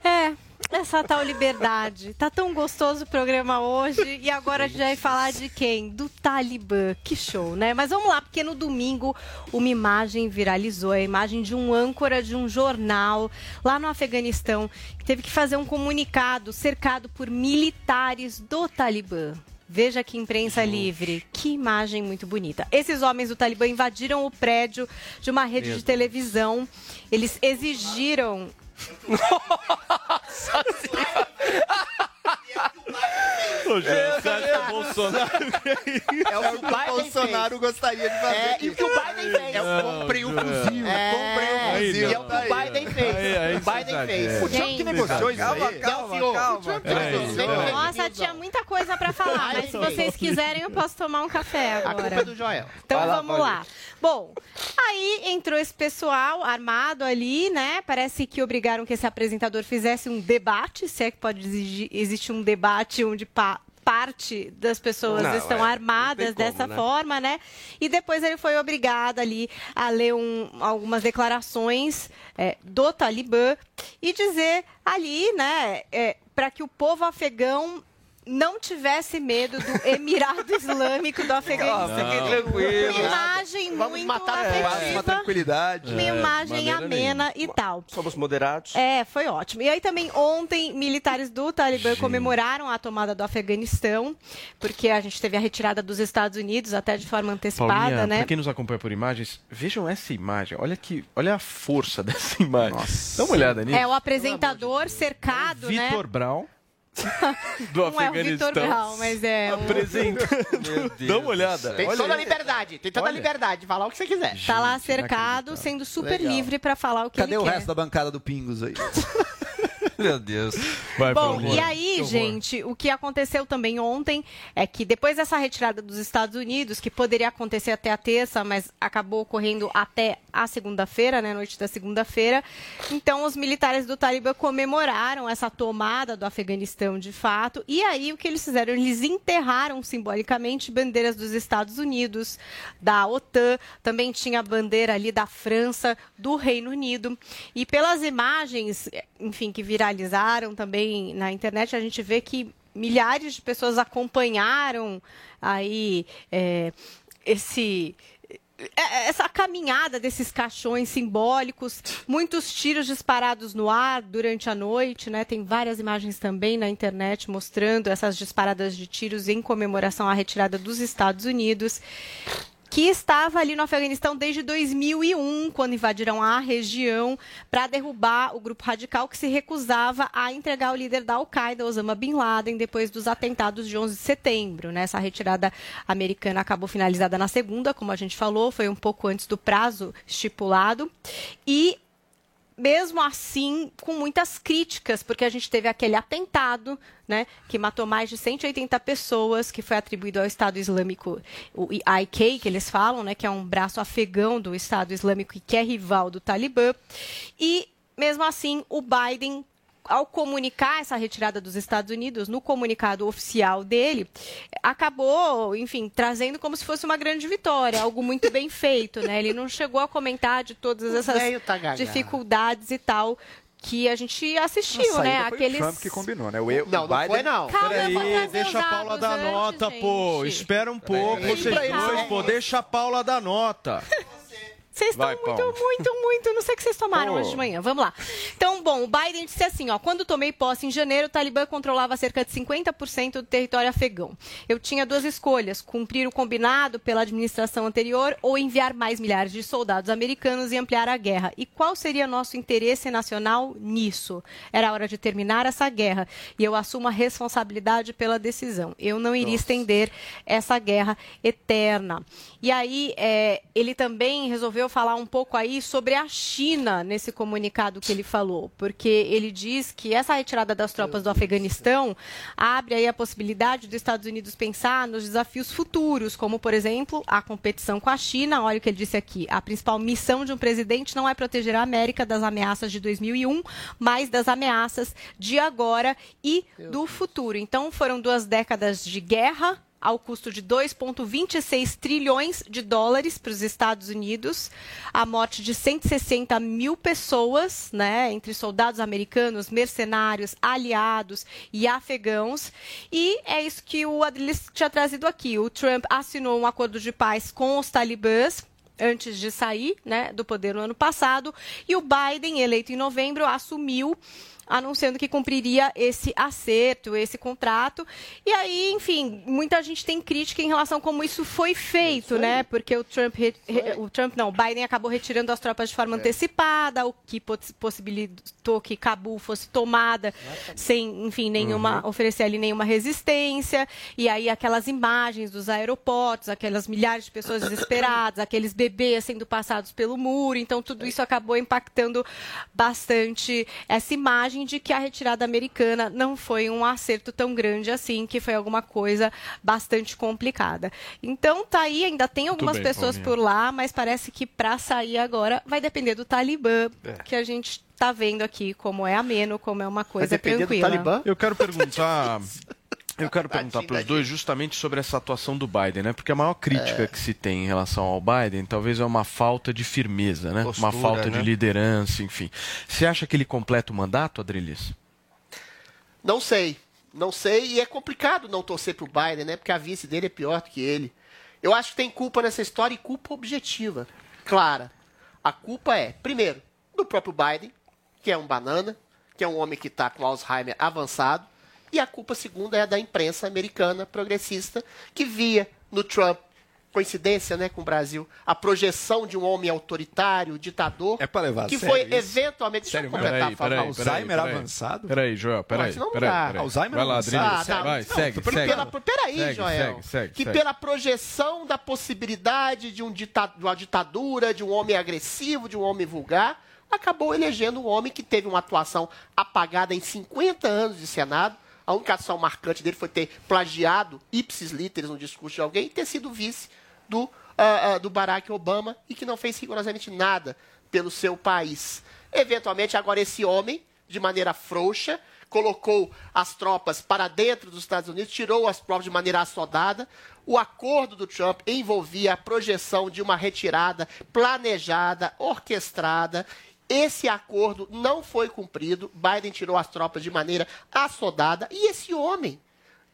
É, essa tal liberdade. Tá tão gostoso o programa hoje e agora a gente vai falar de quem? Do Talibã. Que show, né? Mas vamos lá, porque no domingo uma imagem viralizou, a imagem de um âncora de um jornal lá no Afeganistão que teve que fazer um comunicado cercado por militares do Talibã. Veja que imprensa livre. Que imagem muito bonita. Esses homens do Talibã invadiram o prédio de uma rede de televisão. Eles exigiram Nossa senhora! Ô, Jean, você acha que o Bolsonaro... É o que o Biden Bolsonaro gostaria de fazer. É, e o que o Biden fez. Eu comprei um fuzil. É, comprei um aí fuzil. e é o que o Biden fez. Aí, aí o você Biden fez. O Trump que negociou isso Calma, aí. calma, senhor. calma. Peraí. Nossa, tinha muita coisa pra falar, mas se vocês quiserem eu posso tomar um café A culpa é agora. do Joel. Então vamos lá. Bom, aí entrou esse pessoal armado ali, né? Parece que obrigaram que esse apresentador fizesse um debate, se é que pode exigir, existe um debate onde pa- parte das pessoas Não, estão é, armadas como, dessa né? forma, né? E depois ele foi obrigado ali a ler um- algumas declarações é, do Talibã e dizer ali, né, para que o povo afegão não tivesse medo do Emirado Islâmico do Afeganistão. Fique tranquilo. Uma imagem Vamos muito matar Passa uma afetiva, tranquilidade. uma imagem maneira amena e tal. Somos moderados. É, foi ótimo. E aí também ontem militares do Talibã comemoraram a tomada do Afeganistão, porque a gente teve a retirada dos Estados Unidos até de forma antecipada, Paulinha, né? pra quem nos acompanha por imagens, vejam essa imagem. Olha que, olha a força dessa imagem. Dá uma olhada nisso. É o apresentador cercado, né? Vitor Brown do Não é o Afeganistão. Vitor Brown, mas é um... apresentando. Dá uma olhada. Tem Olha toda a liberdade. Tem toda a liberdade de falar o que você quiser. Tá lá Gente, cercado, sendo super Legal. livre pra falar o que Cadê ele o quer. resto da bancada do Pingos aí? Meu Deus. Vai, Bom, e aí, gente, o que aconteceu também ontem é que depois dessa retirada dos Estados Unidos, que poderia acontecer até a terça, mas acabou ocorrendo até a segunda-feira, né, noite da segunda-feira, então os militares do Talibã comemoraram essa tomada do Afeganistão de fato, e aí o que eles fizeram? Eles enterraram simbolicamente bandeiras dos Estados Unidos, da OTAN, também tinha a bandeira ali da França, do Reino Unido, e pelas imagens, enfim, que viralizaram também na internet, a gente vê que milhares de pessoas acompanharam aí é, esse essa caminhada desses caixões simbólicos, muitos tiros disparados no ar durante a noite, né? Tem várias imagens também na internet mostrando essas disparadas de tiros em comemoração à retirada dos Estados Unidos que estava ali no Afeganistão desde 2001, quando invadiram a região para derrubar o grupo radical que se recusava a entregar o líder da Al-Qaeda, Osama Bin Laden, depois dos atentados de 11 de setembro. né? Essa retirada americana acabou finalizada na segunda, como a gente falou, foi um pouco antes do prazo estipulado. E mesmo assim, com muitas críticas, porque a gente teve aquele atentado, né, que matou mais de 180 pessoas, que foi atribuído ao Estado Islâmico, o IK, que eles falam, né, que é um braço afegão do Estado Islâmico e que é rival do Talibã. E, mesmo assim, o Biden ao comunicar essa retirada dos Estados Unidos, no comunicado oficial dele, acabou, enfim, trazendo como se fosse uma grande vitória, algo muito bem feito, né? Ele não chegou a comentar de todas essas tá dificuldades e tal que a gente assistiu, né? saída foi o Aqueles Trump que combinou, né? O, eu, Não, o não Biden... foi não. Calma, Peraí, deixa a Paula dar antes, nota, gente. pô. Espera um pouco, vocês dois, pô. Deixa a Paula dar nota. Vocês estão muito, Paulo. muito, muito. Não sei o que vocês tomaram Pô. hoje de manhã. Vamos lá. Então, bom, o Biden disse assim: ó, quando tomei posse em janeiro, o Talibã controlava cerca de 50% do território afegão. Eu tinha duas escolhas: cumprir o combinado pela administração anterior ou enviar mais milhares de soldados americanos e ampliar a guerra. E qual seria nosso interesse nacional nisso? Era hora de terminar essa guerra. E eu assumo a responsabilidade pela decisão. Eu não iria estender essa guerra eterna. E aí, é, ele também resolveu falar um pouco aí sobre a China nesse comunicado que ele falou, porque ele diz que essa retirada das tropas do Afeganistão abre aí a possibilidade dos Estados Unidos pensar nos desafios futuros, como, por exemplo, a competição com a China. Olha o que ele disse aqui: a principal missão de um presidente não é proteger a América das ameaças de 2001, mas das ameaças de agora e do futuro. Então, foram duas décadas de guerra ao custo de 2,26 trilhões de dólares para os Estados Unidos, a morte de 160 mil pessoas, né, entre soldados americanos, mercenários, aliados e afegãos. E é isso que o Adriles tinha trazido aqui. O Trump assinou um acordo de paz com os talibãs antes de sair né, do poder no ano passado, e o Biden, eleito em novembro, assumiu anunciando que cumpriria esse acerto, esse contrato. E aí, enfim, muita gente tem crítica em relação a como isso foi feito, né? Porque o Trump, re- o Trump não, o Biden acabou retirando as tropas de forma antecipada, o que poss- possibilitou que Cabul fosse tomada sem, enfim, nenhuma oferecer ali nenhuma resistência. E aí aquelas imagens dos aeroportos, aquelas milhares de pessoas desesperadas, aqueles bebês sendo passados pelo muro. Então tudo isso acabou impactando bastante essa imagem de que a retirada americana não foi um acerto tão grande assim, que foi alguma coisa bastante complicada. Então tá aí, ainda tem algumas bem, pessoas Paulinha. por lá, mas parece que para sair agora vai depender do Talibã, que a gente tá vendo aqui como é ameno, como é uma coisa depender do tranquila. Talibã? Eu quero perguntar. Eu quero perguntar Tadinho, para os dois justamente sobre essa atuação do Biden, né? Porque a maior crítica que se tem em relação ao Biden talvez é uma falta de firmeza, né? Postura, uma falta de né? liderança, enfim. Você acha que ele completa o mandato, Adrilis? Não sei. Não sei. E é complicado não torcer pro Biden, né? Porque a vice dele é pior do que ele. Eu acho que tem culpa nessa história e culpa objetiva. Clara. A culpa é, primeiro, do próprio Biden, que é um banana, que é um homem que está com Alzheimer avançado. E a culpa segunda é da imprensa americana progressista, que via no Trump, coincidência né, com o Brasil, a projeção de um homem autoritário, ditador, É pra levar a que sério foi isso? Sério deixa eu completar, por favor. Alzheimer avançado? Peraí, Joel, peraí. não peraí, dá. peraí. Alzheimer Vai lá, avançado. Adrilis. Ah, tá. Vai, Não, segue, segue. Pela, peraí, Segue, Joel. segue, segue, que segue. pela projeção da possibilidade de, um dita- de uma ditadura, de um homem agressivo, de um homem vulgar, acabou elegendo um homem que teve uma atuação apagada em 50 anos de Senado. A única ação marcante dele foi ter plagiado ipsis literis no discurso de alguém e ter sido vice do, ah, ah, do Barack Obama e que não fez rigorosamente nada pelo seu país. Eventualmente, agora esse homem, de maneira frouxa, colocou as tropas para dentro dos Estados Unidos, tirou as tropas de maneira assodada. O acordo do Trump envolvia a projeção de uma retirada planejada, orquestrada. Esse acordo não foi cumprido. Biden tirou as tropas de maneira assodada. E esse homem,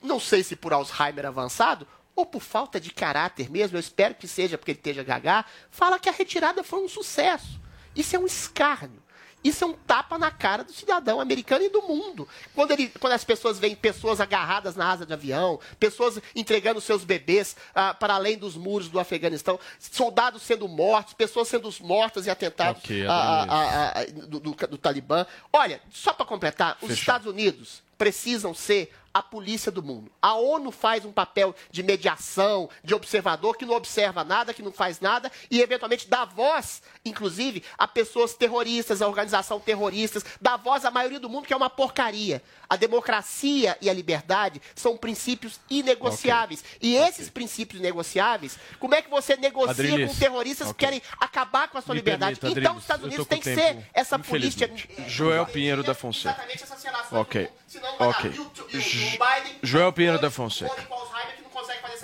não sei se por Alzheimer avançado ou por falta de caráter mesmo, eu espero que seja porque ele esteja gagá, fala que a retirada foi um sucesso. Isso é um escárnio. Isso é um tapa na cara do cidadão americano e do mundo. Quando, ele, quando as pessoas veem pessoas agarradas na asa de avião, pessoas entregando seus bebês ah, para além dos muros do Afeganistão, soldados sendo mortos, pessoas sendo mortas em atentados Ok, ah, ah, do, do- do Talibã. Olha, só para completar, os Fechou. Estados Unidos precisam ser a polícia do mundo. A ONU faz um papel de mediação, de observador, que não observa nada, que não faz nada, e eventualmente dá voz, inclusive, a pessoas terroristas, a organização terroristas, dá voz à maioria do mundo, que é uma porcaria. A democracia e a liberdade são princípios inegociáveis. E esses princípios negociáveis, como é que você negocia Adriles. com terroristas que Ok. querem acabar com a sua Me liberdade? permita, então, os Estados Unidos têm que tempo, ser essa política. infelizmente. Joel Pinheiro da Fonseca. Exatamente essas relações Ok. Senão vai dar Ok. e o- e o- e o Biden- Joel Pinheiro da Fonseca.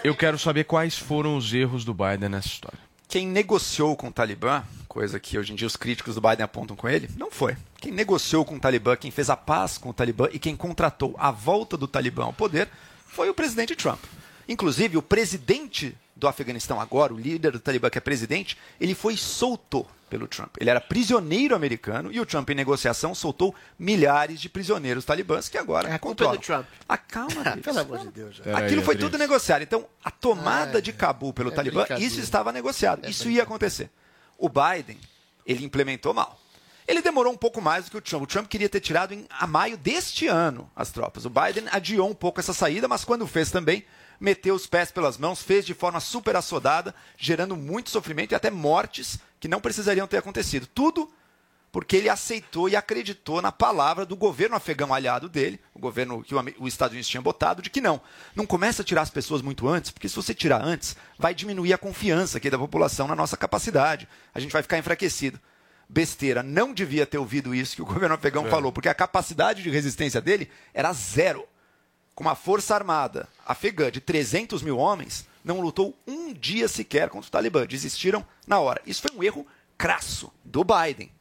Eu quero saber quais foram os erros do Biden nessa história. Quem negociou com o Talibã, coisa que hoje em dia os críticos do Biden apontam com ele, não foi. Quem negociou com o Talibã, quem fez a paz com o Talibã e quem contratou a volta do Talibã ao poder foi o presidente Trump. Inclusive, o presidente do Afeganistão agora, o líder do Talibã que é presidente, ele foi solto pelo Trump. Ele era prisioneiro americano e o Trump, em negociação, soltou milhares de prisioneiros talibãs que agora A culpa é controlam. do Trump. Acalma, Adriles. Pelo amor de Deus. já. Aquilo foi tudo negociado. Então, a tomada de Cabul pelo é Talibã, isso estava negociado. isso ia acontecer. O Biden, ele implementou mal. Ele demorou um pouco mais do que o Trump. O Trump queria ter tirado em a maio deste ano as tropas. O Biden adiou um pouco essa saída, mas quando fez também, meteu os pés pelas mãos, fez de forma super assodada, gerando muito sofrimento e até mortes que não precisariam ter acontecido. Tudo porque ele aceitou e acreditou na palavra do governo afegão aliado dele, o governo que os Estados Unidos tinha botado, de que não, não começa a tirar as pessoas muito antes, porque se você tirar antes, vai diminuir a confiança aqui da população na nossa capacidade, a gente vai ficar enfraquecido. Besteira, não devia ter ouvido isso que o governo afegão É. falou, porque a capacidade de resistência dele era zero. Com uma força armada afegã de 300 mil homens, não lutou um dia sequer contra o Talibã. Desistiram na hora. Isso foi um erro crasso do Biden.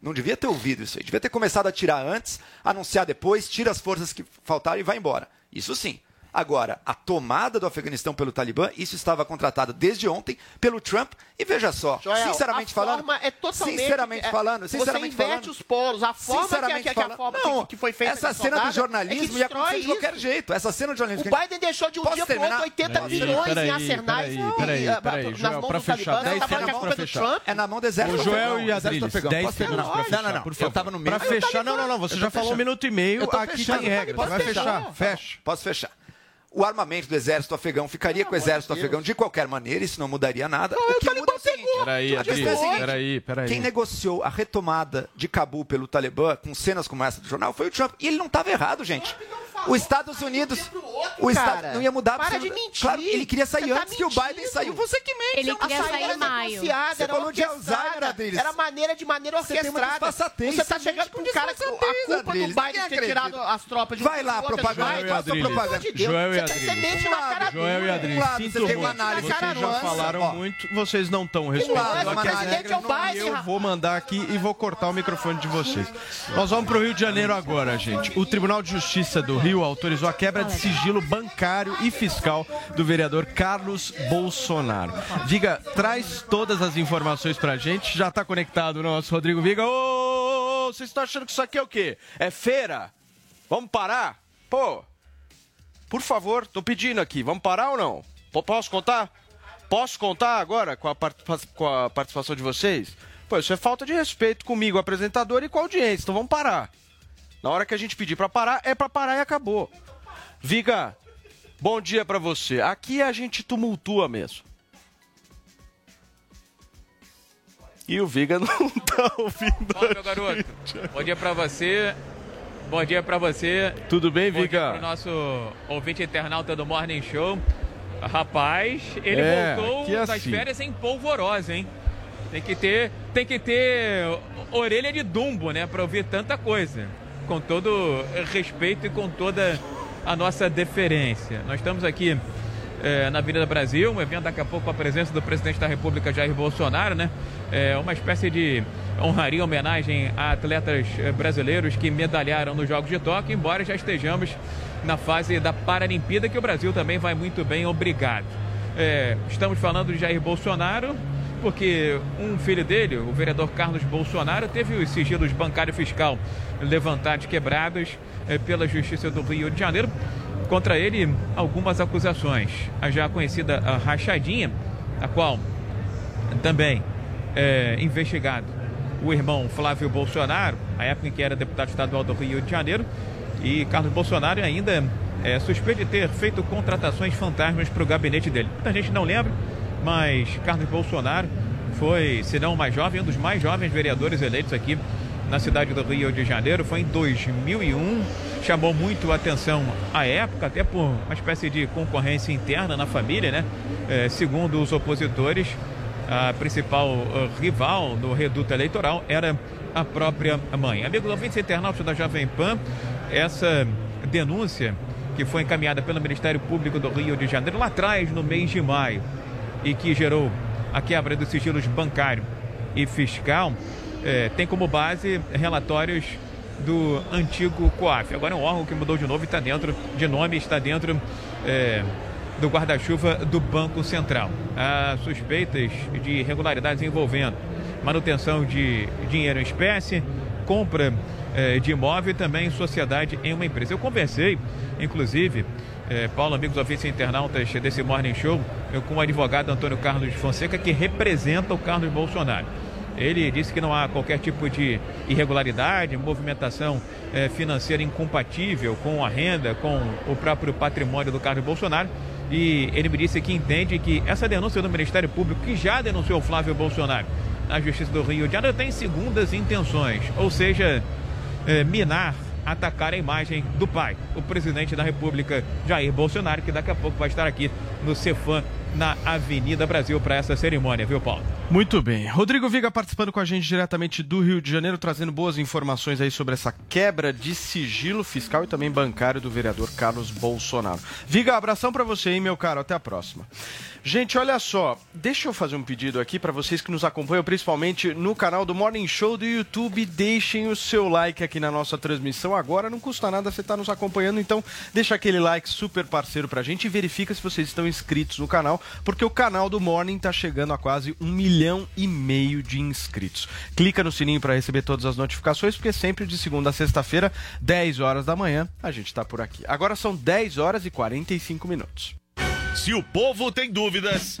Não devia ter ouvido isso aí. Devia ter começado a tirar antes, anunciar depois, tira as forças que faltaram e vai embora. Isso sim. Agora, a tomada do Afeganistão pelo Talibã, isso estava contratado desde ontem pelo Trump. E veja só, Joel, sinceramente a falando, forma é totalmente, sinceramente é, falando, sinceramente você inverte falando, os polos, a forma que, sinceramente que, que, a falando, forma não, que, que foi feita essa cena do jornalismo é que ia acontecer de qualquer isso. jeito. Essa cena do jornalismo. O Biden deixou de um dia para outro 80 Peraí, bilhões em arsenais peraí, peraí, nas mãos pra dos fechar, talibãs, 10 tá falando que é segundos culpa pra do fechar. Trump. É na mão do exército. O Joel e afegão. 10 Posso terminar? segundos pra fechar, Não, não, não. por Eu favor. tava no meio. Pra fechar, não, não, não. Você já falou um minuto e meio. Aqui tem regra. Posso Você vai fechar? fechar? Fecha. Posso fechar. O armamento do exército afegão ficaria com o exército afegão de qualquer maneira, isso não mudaria nada. o que muda é o seguinte. Peraí, é peraí, peraí. Quem negociou a retomada de Cabul pelo Talibã, com cenas como essa do jornal, foi o Trump. E ele não estava errado, gente. Os Estados Unidos. O Estado não ia mudar Para de mentir. Claro, ele queria sair Você tá antes que o Biden mentindo. saiu. Você que mente. Ele é queria sair em maio. Você era falou de Alzheimer, Adriles. Era maneira de maneira Você orquestrada. disfarçatez, Você tá você chegando com um cara que a culpa do Adriles. Biden ter tirado as tropas de Vai lá, propaganda. vai, e faça Adriles. propaganda de Deus. Joel e Você- Adriles. Você mente na cara Joel e. Adriles, sinto você muito. Vocês já falaram muito, vocês não estão respeitando análise. regras. é o Biden, eu vou mandar aqui e vou cortar o microfone de vocês. Nós vamos para o Rio de Janeiro agora, gente. O Tribunal de Justiça do Rio autorizou a quebra de sigilo bancário e fiscal do vereador Carlos Bolsonaro. Viga, traz todas as informações pra gente. Já tá conectado o nosso Rodrigo Viga. Ô, vocês estão achando que isso aqui é o quê? É feira? Vamos parar? Pô, por favor, tô pedindo aqui. Vamos parar ou não? P- Posso contar? Posso contar agora com a, com a participação de vocês? Pô, isso é falta de respeito comigo, apresentador, e com a audiência. Então vamos parar. Na hora que a gente pedir pra parar, é pra parar e acabou. Viga, bom dia pra você. Aqui a gente tumultua mesmo. E o Viga não tá ouvindo. Fala, meu garoto. Bom dia pra você. Bom dia pra você. Tudo bem, Bom dia Viga? pro nosso ouvinte internauta do Morning Show. Rapaz, ele É, voltou das assim. férias em polvorosa, hein? Tem que ter, tem que ter orelha de dumbo, né, pra ouvir tanta coisa. Com todo respeito e com toda a nossa deferência. Nós estamos aqui eh, na Avenida Brasil, um evento daqui a pouco com a presença do presidente da República, Jair Bolsonaro, né? É uma espécie de honraria, homenagem a atletas eh, brasileiros que medalharam nos Jogos de Tóquio, embora já estejamos na fase da Paralimpíada, que o Brasil também vai muito bem, obrigado. É, estamos falando de Jair Bolsonaro, porque um filho dele, o vereador Carlos Bolsonaro, teve os sigilos bancário fiscal levantados, quebrados eh, pela Justiça do Rio de Janeiro. Contra ele, algumas acusações. A já conhecida a rachadinha, a qual também é investigado o irmão Flávio Bolsonaro, a época em que era deputado estadual do Rio de Janeiro, e Carlos Bolsonaro ainda é suspeito de ter feito contratações fantasmas para o gabinete dele. Muita gente não lembra, mas Carlos Bolsonaro foi, se não o mais jovem, um dos mais jovens vereadores eleitos aqui na cidade do Rio de Janeiro. Foi em 2001, chamou muito atenção à época, até por uma espécie de concorrência interna na família, né? É, segundo os opositores, a principal uh, rival no reduto eleitoral era a própria mãe. Amigos ouvintes internautas da Jovem Pan, essa denúncia que foi encaminhada pelo Ministério Público do Rio de Janeiro lá atrás, no mês de maio, e que gerou a quebra dos sigilos bancário e fiscal, eh, tem como base relatórios do antigo COAF. Agora é um órgão que mudou de novo e está dentro de nome, está dentro eh, do guarda-chuva do Banco Central. Há suspeitas de irregularidades envolvendo manutenção de dinheiro em espécie, compra eh, de imóvel e também sociedade em uma empresa. Eu conversei, inclusive, eh, Paulo, amigos ouvintes e internautas desse Morning Show, eu, com o advogado Antônio Carlos Fonseca, que representa o Carlos Bolsonaro. Ele disse que não há qualquer tipo de irregularidade, movimentação eh, financeira incompatível com a renda, com o próprio patrimônio do Carlos Bolsonaro. E ele me disse que entende que essa denúncia do Ministério Público, que já denunciou o Flávio Bolsonaro na Justiça do Rio de Janeiro, tem segundas intenções, ou seja, eh, minar, atacar a imagem do pai, o presidente da República, Jair Bolsonaro, que daqui a pouco vai estar aqui no Cefam, na Avenida Brasil, para essa cerimônia, viu, Paulo? Muito bem. Rodrigo Viga participando com a gente diretamente do Rio de Janeiro, trazendo boas informações aí sobre essa quebra de sigilo fiscal e também bancário do vereador Carlos Bolsonaro. Viga, abração para você, hein, meu caro. Até a próxima. Gente, olha só, deixa eu fazer um pedido aqui para vocês que nos acompanham, principalmente no canal do Morning Show do YouTube. Deixem o seu like aqui na nossa transmissão agora, não custa nada você estar nos acompanhando, então deixa aquele like super parceiro pra gente e verifica se vocês estão inscritos no canal, porque o canal do Morning tá chegando a quase um milhão e meio de inscritos. Clica no sininho para receber todas as notificações, porque sempre de segunda a sexta-feira, 10 horas da manhã, a gente tá por aqui. Agora são 10 horas e 45 minutos. Se o povo tem dúvidas,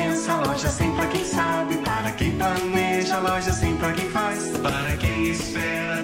pensa, loja sem pra quem sabe, para quem planeja, loja sem pra quem faz, para quem espera,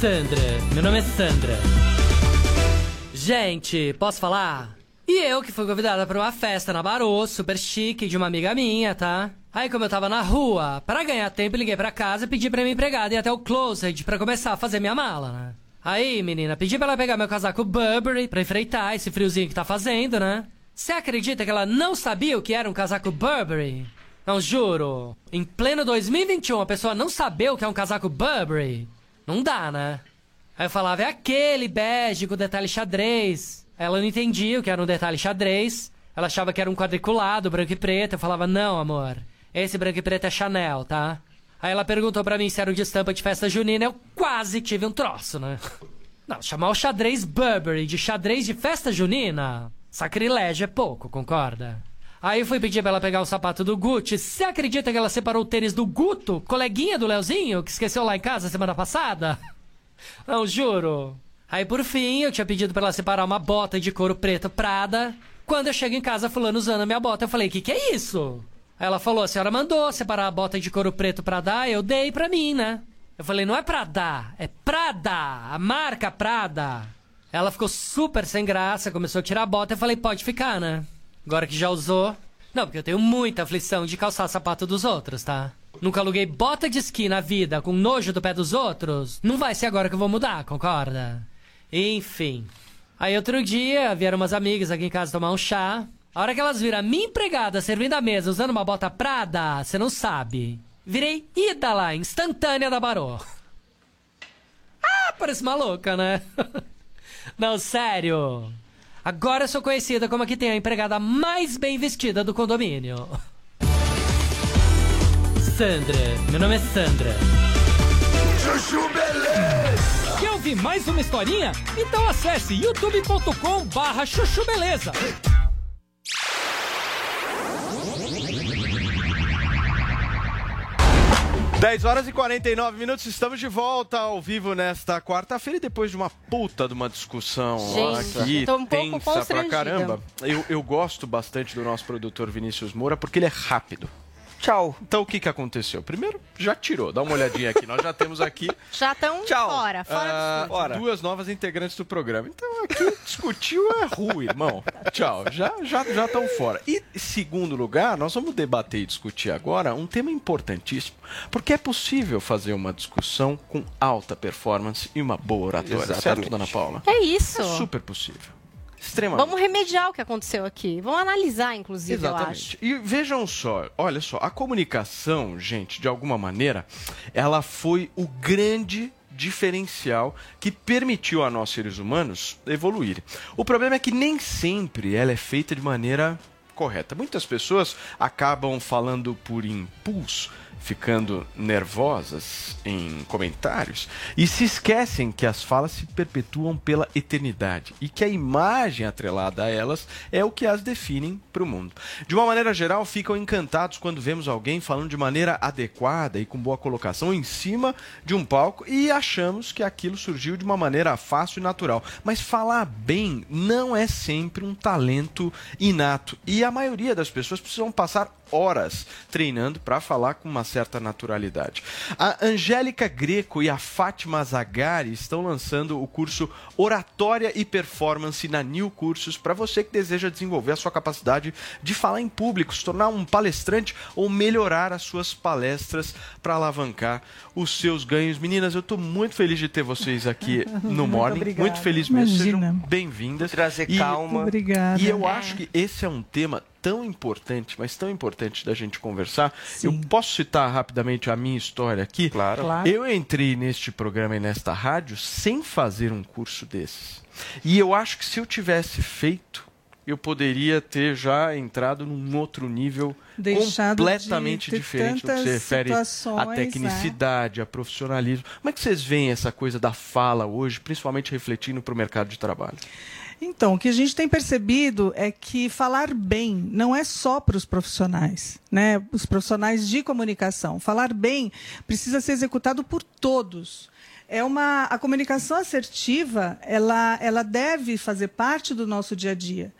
Sandra, meu nome é Sandra. Gente, posso falar? E eu que fui convidada para uma festa na Barô, super chique, de uma amiga minha, tá? Aí, como eu tava na rua, para ganhar tempo, liguei pra casa e pedi pra minha empregada ir até o closet pra começar a fazer minha mala, né? Aí, menina, pedi pra ela pegar meu casaco Burberry pra enfrentar esse friozinho que tá fazendo, né? Você acredita que ela não sabia o que era um casaco Burberry? Não, juro. Em pleno 2021, a pessoa não saber o que é um casaco Burberry? Não dá, né? Aí eu falava, é aquele bege com detalhe xadrez. Ela não entendia o que era um detalhe xadrez. Ela achava que era um quadriculado, branco e preto. Eu falava, não, amor. Esse branco e preto é Chanel, tá? Aí ela perguntou pra mim se era um de estampa de festa junina. Eu quase tive um troço, né? Não, chamar o xadrez Burberry de xadrez de festa junina? Sacrilégio é pouco, concorda? Aí fui pedir pra ela pegar o sapato do Gucci. Você acredita que ela separou o tênis do Guto, coleguinha do Leozinho, que esqueceu lá em casa semana passada? Não, juro. Aí por fim, eu tinha pedido pra ela separar uma bota de couro preto Prada. Quando eu chego em casa, fulano usando a minha bota, eu falei, que que é isso? Aí ela falou, a senhora mandou separar a bota de couro preto pra dar, eu dei pra mim, né? Eu falei, não é pra dar, é Prada, a marca Prada. Ela ficou super sem graça, começou a tirar a bota, eu falei, pode ficar, né? Agora que já usou. Não, porque eu tenho muita aflição de calçar sapato dos outros, tá? Nunca aluguei bota de esqui na vida com nojo do pé dos outros. Não vai ser agora que eu vou mudar, concorda? Enfim. Aí outro dia vieram umas amigas aqui em casa tomar um chá. A hora que elas viram a minha empregada servindo a mesa usando uma bota Prada, você não sabe. Virei ida lá, instantânea da Barô. Ah, parece maluca, né? Não, sério. Agora eu sou conhecida como a que tem a empregada mais bem vestida do condomínio. Sandra. Meu nome é Sandra. Chuchu Beleza. Quer ouvir mais uma historinha? Então acesse youtube.com barra chuchu beleza. 10 horas e 49 minutos, estamos de volta ao vivo nesta quarta-feira e depois de uma puta de uma discussão Gente, aqui tô um pouco tensa pra constrangida. caramba. Eu, eu gosto bastante do nosso produtor Vinícius Moura porque ele é rápido. Tchau. Então o que que aconteceu? Primeiro, já tirou. Dá uma olhadinha aqui. Nós já temos aqui Já estão fora, fora ah, do estúdio. duas novas integrantes do programa. Então aqui discutiu é ruim, irmão. Tchau. Já já já estão fora. E segundo lugar, nós vamos debater e discutir agora um tema importantíssimo, porque é possível fazer uma discussão com alta performance e uma boa oratória, certo, Exatamente. dona Paula? É isso. É super possível. Extremamente. Vamos remediar o que aconteceu aqui. Vamos analisar, inclusive, eu acho. Exatamente. E vejam só, olha só, a comunicação, gente, de alguma maneira, ela foi o grande diferencial que permitiu a nós seres humanos evoluir. O problema é que nem sempre ela é feita de maneira correta. Muitas pessoas acabam falando por impulso, ficando nervosas em comentários e se esquecem que as falas se perpetuam pela eternidade e que a imagem atrelada a elas é o que as definem para o mundo. De uma maneira geral, ficam encantados quando vemos alguém falando de maneira adequada e com boa colocação em cima de um palco e achamos que aquilo surgiu de uma maneira fácil e natural. Mas falar bem não é sempre um talento inato e a maioria das pessoas precisam passar horas treinando para falar com uma certa naturalidade. A Angélica Greco e a Fátima Zagari estão lançando o curso Oratória e Performance na New Cursos para você que deseja desenvolver a sua capacidade de falar em público, se tornar um palestrante ou melhorar as suas palestras para alavancar os seus ganhos. Meninas, eu estou muito feliz de ter vocês aqui no Muito Morning. obrigada. Muito feliz mesmo. Imagina. Sejam bem-vindas. Trazer E- calma. Obrigada. E eu É. acho que esse é um tema tão importante, mas tão importante da gente conversar. Eu posso citar rapidamente a minha história aqui? Claro. Claro. Eu entrei neste programa e nesta rádio sem fazer um curso desses. E eu acho que se eu tivesse feito, eu poderia ter já entrado num outro nível Deixado de completamente ter diferente do que se refere à né? tecnicidade, a profissionalismo. Como é que vocês veem essa coisa da fala hoje, principalmente refletindo para o mercado de trabalho? Então, o que a gente tem percebido é que falar bem não é só para os profissionais, né? Os profissionais de comunicação. Falar bem precisa ser executado por todos. É uma a comunicação assertiva, ela ela deve fazer parte do nosso dia a dia.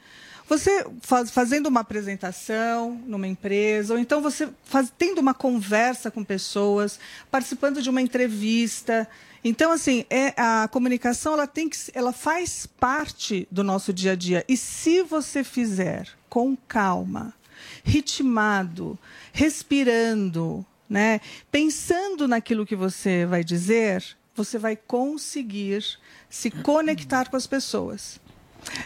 Você faz- fazendo uma apresentação numa empresa, ou então você faz- tendo uma conversa com pessoas, participando de uma entrevista. Então, assim, é, a comunicação ela tem que, ela faz parte do nosso dia a dia. E se você fizer com calma, ritmado, respirando, né, pensando naquilo que você vai dizer, você vai conseguir se conectar com as pessoas.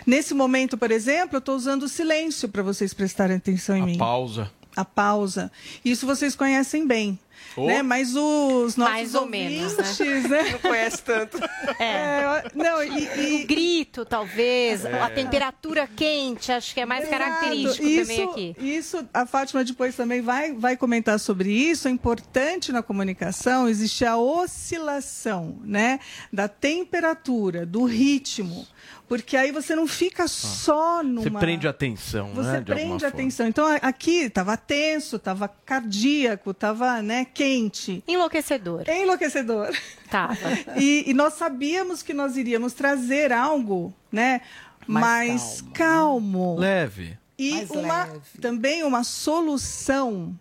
Nesse momento, por exemplo, eu estou usando o silêncio para vocês prestarem atenção em mim. Pausa. A pausa. Isso vocês conhecem bem. Oh. Né? Mas os nossos Mais ou ouvintes, menos, né? Não conhece tanto. É. não, e, O grito, talvez, É. a temperatura quente, acho que é mais Exato. característico isso, também aqui. Isso, a Fátima depois também vai, vai comentar sobre isso. É importante na comunicação existe a oscilação, né, da temperatura, do ritmo, porque aí você não fica só numa. Você prende a atenção, Você né? alguma prende a atenção. Então aqui estava tenso, estava cardíaco, estava né, quente. Enlouquecedor. Enlouquecedor. Tava. E, e nós sabíamos que nós iríamos trazer algo, né? Mais, calmo. Leve. E Mais uma, também uma solução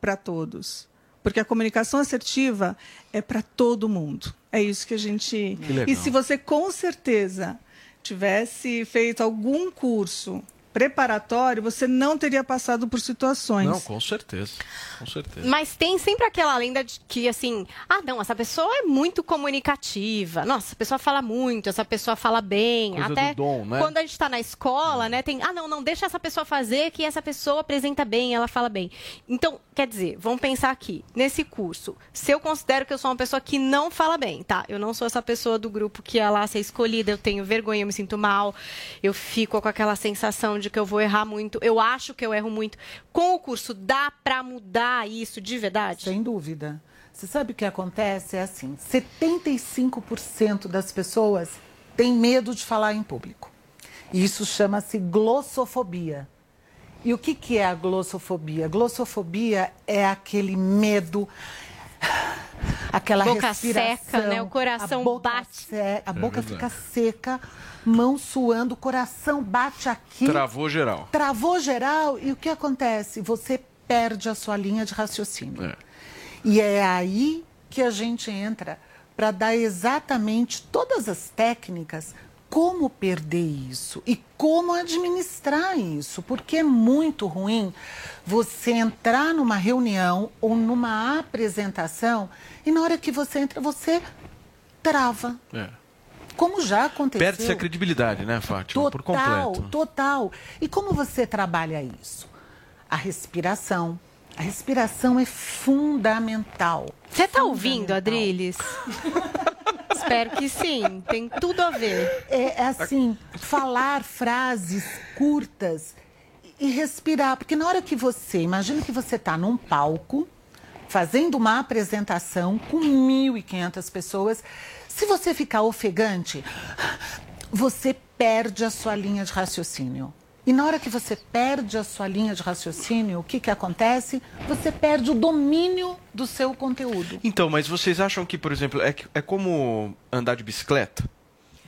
para todos. Porque a comunicação assertiva é para todo mundo. É isso que a gente. Que legal. E se você com certeza tivesse feito algum curso preparatório, você não teria passado por situações. Não, com certeza. Com certeza. Mas tem sempre aquela lenda de que, assim, ah, não, essa pessoa é muito comunicativa. Nossa, essa pessoa fala muito, essa pessoa fala bem. Coisa Até do dom, né? quando a gente tá na escola, né, tem, ah, não, não, deixa essa pessoa fazer, que essa pessoa apresenta bem, ela fala bem. Então, quer dizer, vamos pensar aqui, nesse curso, se eu considero que eu sou uma pessoa que não fala bem, tá? Eu não sou essa pessoa do grupo que ia lá ser escolhida, eu tenho vergonha, eu me sinto mal, eu fico com aquela sensação de que eu vou errar muito, eu acho que eu erro muito. Com o curso, dá pra mudar isso de verdade? Sem dúvida. Você sabe o que acontece? É assim: 75% das pessoas têm medo de falar em público. Isso chama-se glossofobia. E o que, que é a glossofobia? Glossofobia é aquele medo, aquela Boca respiração. seca, né? O coração a boca bate. se- a É boca verdade. fica seca, mão suando, o coração bate aqui. Travou geral. Travou geral e o que acontece? Você perde a sua linha de raciocínio. É. E é aí que a gente entra para dar exatamente todas as técnicas como perder isso e como administrar isso, porque é muito ruim você entrar numa reunião ou numa apresentação e na hora que você entra você trava, É. como já aconteceu. Perde-se a credibilidade, né, Fátima? Por Total, completo. total. E como você trabalha isso? A respiração. A respiração é fundamental. Você tá ouvindo, Adriles? Espero que sim. Tem tudo a ver. É, é assim, falar frases curtas e respirar. Porque na hora que você, imagina que você está num palco, fazendo uma apresentação com 1.500 pessoas, se você ficar ofegante, você perde a sua linha de raciocínio. E na hora que você perde a sua linha de raciocínio, o que, que acontece? Você perde o domínio do seu conteúdo. Então, mas vocês acham que, por exemplo, é, é como andar de bicicleta?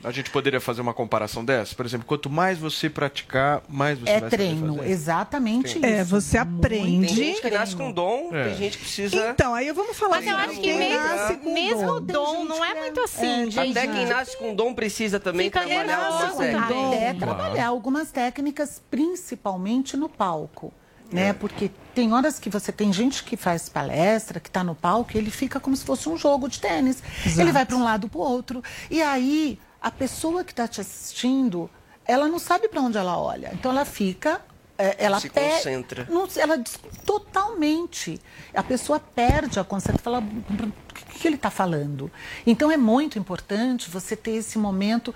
A gente poderia fazer uma comparação dessa? Por exemplo, quanto mais você praticar, mais você É vai saber treino, fazer. exatamente Tem. isso. É, você aprende. Tem gente que nasce com dom, É. tem gente que precisa. Então, aí vamos falar Mas eu acho que mesmo, nasce com mesmo o dom. dom não é muito assim, gente. Até quem nasce com dom precisa também Fica trabalhar algumas técnicas. É trabalhar algumas técnicas, principalmente no palco. Né? Porque tem horas que você tem gente que faz palestra, que está no palco, e ele fica como se fosse um jogo de tênis. Exato. Ele vai para um lado para o outro. E aí, a pessoa que está te assistindo, ela não sabe para onde ela olha. Então, ela fica. é, ela Se pe- concentra. Não, ela totalmente. A pessoa perde a concentração. Fala, o que, que ele está falando? Então é muito importante você ter esse momento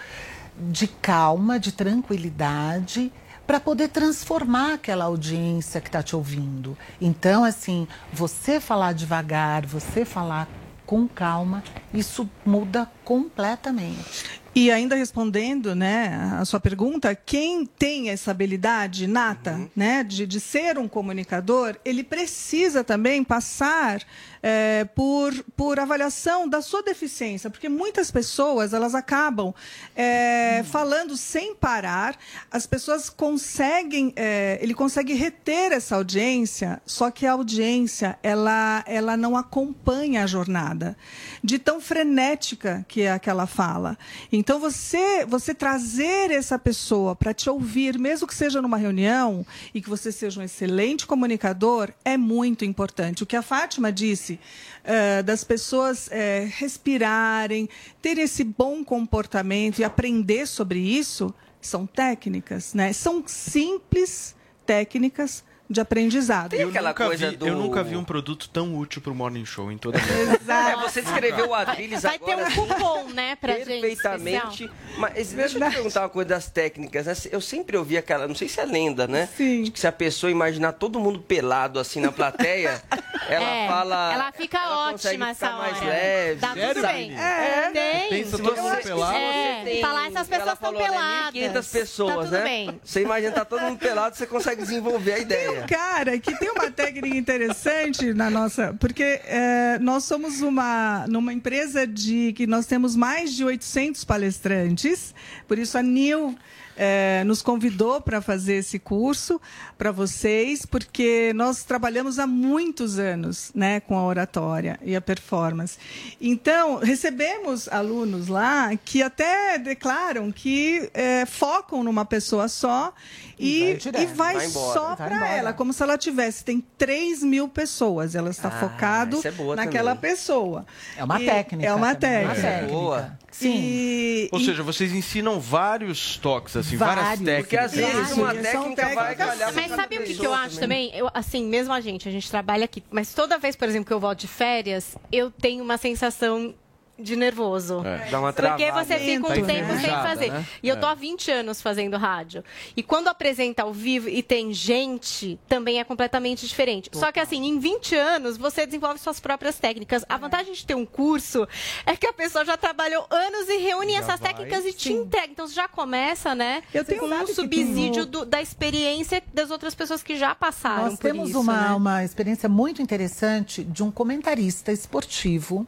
de calma, de tranquilidade, para poder transformar aquela audiência que está te ouvindo. Então, assim, você falar devagar, você falar com calma, isso muda completamente. E ainda respondendo, né, a sua pergunta, quem tem essa habilidade nata, né, de, de ser um comunicador, ele precisa também passar é, por, por avaliação da sua deficiência, porque muitas pessoas elas acabam é, falando sem parar, as pessoas conseguem, é, ele consegue reter essa audiência, só que a audiência ela, ela não acompanha a jornada de tão frenética que é aquela fala. Então você você trazer essa pessoa para te ouvir, mesmo que seja numa reunião e que você seja um excelente comunicador, é muito importante. O que a Fátima disse eh, das pessoas eh, respirarem, ter esse bom comportamento e aprender sobre isso são técnicas, né? São simples técnicas de aprendizado. eu nunca vi, Eu nunca vi um produto tão útil para o Morning Show em toda a minha vida. É, você descreveu o Adrilles Vai ter agora. um cupom, né, pra gente. Perfeitamente. Mas deixa eu te perguntar uma coisa das técnicas. né? Eu sempre ouvi aquela, não sei se é lenda, né? De que se a pessoa imaginar todo mundo pelado assim na plateia, ela É, fala. Ela fica consegue ótima essa mais hora. leve. Tá Sério, tudo bem. Vini? É, tem. Pensa todo mundo pelado. É, tem- falar essas pessoas ela estão né, peladas. 1.500 pessoas, tá tudo né? bem. Você imagina tá todo mundo pelado, você consegue desenvolver a ideia. Cara, que tem uma técnica interessante na nossa. Porque é, nós somos uma, numa empresa de que nós temos mais de 800 palestrantes, por isso a NIL. É, nos convidou para fazer esse curso para vocês, porque nós trabalhamos há muitos anos né, com a oratória e a performance. Então, recebemos alunos lá que até declaram que é, focam numa pessoa só e, vai direto. e vai, Vai embora. só Vai para ela, como se ela tivesse. Tem 3 mil pessoas, ela está Ah, focado é boa naquela também. pessoa. É uma E- técnica É uma também, uma técnica. técnica. Boa. E, Ou e- seja, vocês ensinam vários toques, assim, várias Vários. técnicas. Porque às vezes uma técnica vai calhar Mas sabe o que, que eu acho também? Eu, assim, mesmo a gente, a gente trabalha aqui, mas toda vez, por exemplo, que eu volto de férias, eu tenho uma sensação de nervoso. É. Dá uma Porque travada. você fica um Tá tempo sem fazer. né? E eu tô É. há 20 anos fazendo rádio. E quando apresenta ao vivo e tem gente, também é completamente diferente. Só que assim, em 20 anos, você desenvolve suas próprias técnicas. A vantagem de ter um curso é que a pessoa já trabalhou anos e reúne Já essas vai. técnicas e te entrega. Então você já começa, né? Eu tenho- com um subsídio do- da experiência das outras pessoas que já passaram Nós por temos isso, uma, né? uma experiência muito interessante de um comentarista esportivo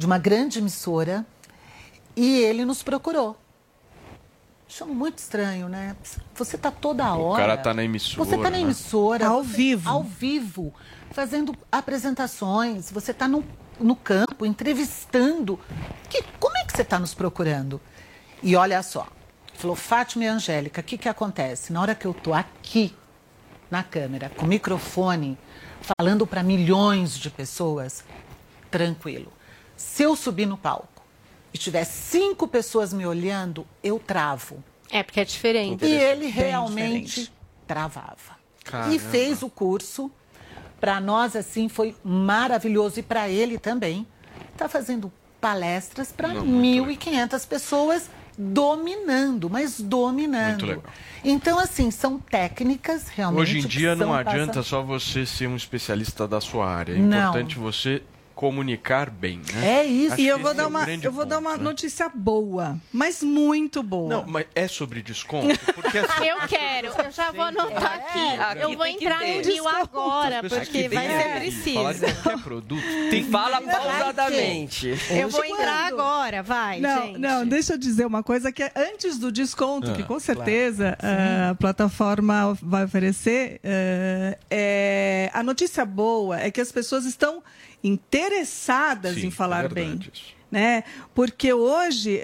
de uma grande emissora e ele nos procurou. Achamos muito estranho, né? Você está toda O hora. cara tá na emissora. Você está na né? emissora. Ao você- vivo. Ao vivo, fazendo apresentações. Você está no, no campo, entrevistando. Que, como é que você está nos procurando? E olha só. Falou, Fátima e Angélica, o que, que acontece? Na hora que eu estou aqui, na câmera, com o microfone, falando para milhões de pessoas, tranquilo. Se eu subir no palco e tiver cinco pessoas me olhando, eu travo. É, porque é diferente. E ele Bem realmente diferente. travava. Caramba. E fez o curso. Para nós, assim, foi maravilhoso. E para ele também. Está fazendo palestras para Não, muito 1.500 pessoas dominando, mas dominando. Muito legal. Então, assim, são técnicas realmente. Hoje em dia não adianta passa- só você ser um especialista da sua área. É Não. importante você comunicar bem, né? Acho E eu que vou dar é uma, eu vou dar ponto, uma né? notícia boa, mas muito boa. Não, mas é sobre desconto? Porque assim, Eu quero, eu já vou anotar aqui. Aqui eu vou entrar no Rio agora, porque que vai ser aqui falar de preciso. qualquer produto, tem Fala pausadamente. Eu vou entrar agora, vai, Não, gente. não, deixa eu dizer uma coisa que é antes do desconto, Ah, que com certeza a plataforma vai oferecer. eh, é, a notícia boa é que as pessoas estão interessadas Sim, em falar é bem. isso. Né? Porque hoje,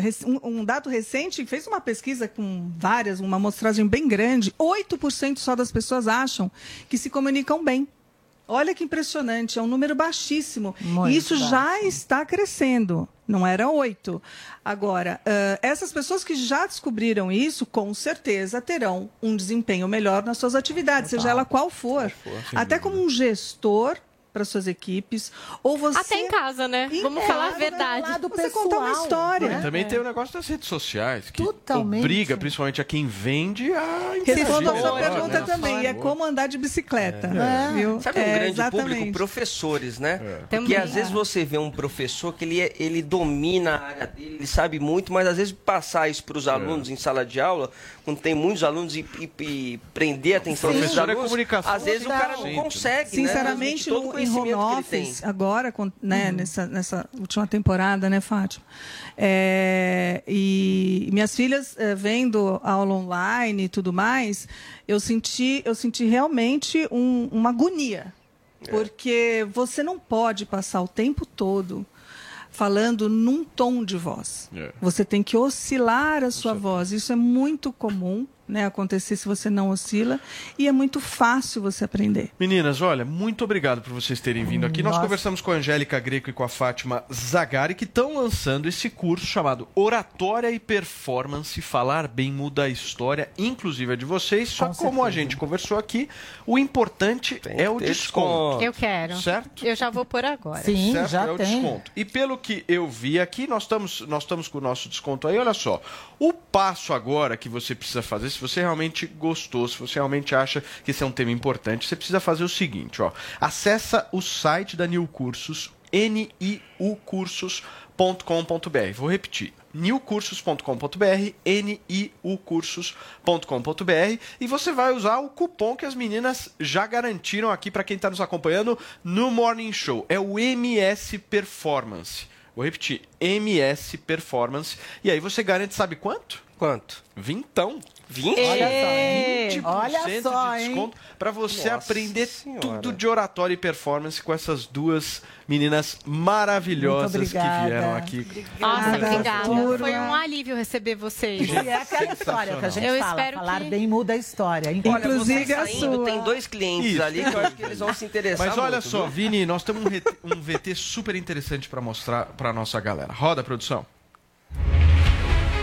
rec- um, um dado recente fez uma pesquisa com várias, uma amostragem bem grande, 8% só das pessoas acham que se comunicam bem. Olha que impressionante, é um número baixíssimo. Muito e isso já baixo. está crescendo. Não era oito. Agora, ãh, essas pessoas que já descobriram isso, com certeza terão um desempenho melhor nas suas atividades, seja ela qual for. sem Até como um gestor para suas equipes, ou você Até em casa, né? Vamos É, falar a lado- verdade. lado você contar uma pessoal, história. né? E também tem o negócio das redes sociais, que Totalmente. obriga principalmente a quem vende a Respondo a sua melhor, pergunta né? também, é como andar de bicicleta. É. Viu? Sabe um É, grande exatamente. público? Professores, né? Porque Também. às vezes você vê um professor que ele, é- ele domina a área dele, ele sabe muito, mas às vezes passar isso para os alunos em sala de aula, quando tem muitos alunos e, e- e prender a atenção Professor é alunos, comunicação às vezes o cara não total. consegue, Sinceramente, né? Todo o no, em home office, agora, com- né, nessa, nessa última temporada, né, Fátima? É, e minhas filhas é, vendo aula online e tudo mais, eu senti, eu senti realmente um- uma agonia. Porque você não pode passar o tempo todo falando num tom de voz. É. Você tem que oscilar a sua voz. Isso é muito comum. Né, acontecer se você não oscila e é muito fácil você aprender. Meninas, olha, muito obrigado por vocês terem vindo aqui. Nós Nossa. conversamos com a Angélica Greco e com a Fátima Zagari, que estão lançando esse curso chamado Oratória e Performance. Falar bem muda a história, inclusive a de vocês. Só que como a gente conversou aqui, o importante é o ter desconto. Eu quero. Certo? Eu já vou por agora. certo? é o desconto. E pelo que eu vi aqui, nós estamos, nós estamos com o nosso desconto aí. Olha só, o passo agora que você precisa fazer, se você realmente gostou, se você realmente acha que esse é um tema importante, você precisa fazer o seguinte, ó. Acessa o site da New Cursos, niucursos.com.br. Vou repetir. newcursos.com.br, niucursos.com.br e você vai usar o cupom que as meninas já garantiram aqui para quem está nos acompanhando no Morning Show. É o MS Performance. Vou repetir, MS Performance. E aí você garante, sabe quanto? Quanto? Vintão. 20? Olha só, 20% Olha só, de hein? desconto para você Nossa aprender Senhora. tudo de oratória e performance com essas duas meninas maravilhosas que obrigada. vieram aqui. Nossa, Obrigada. obrigada. Turma. Foi um alívio receber vocês. E é aquela história que a gente Eu fala, espero falar que- bem muda a história. Olha, Inclusive você a saindo, sua. tem dois clientes Isso. ali que eu acho que eles vão se interessar Mas olha muito, só, viu? Vini, nós temos um, um VT super interessante para mostrar para nossa galera. Roda, produção.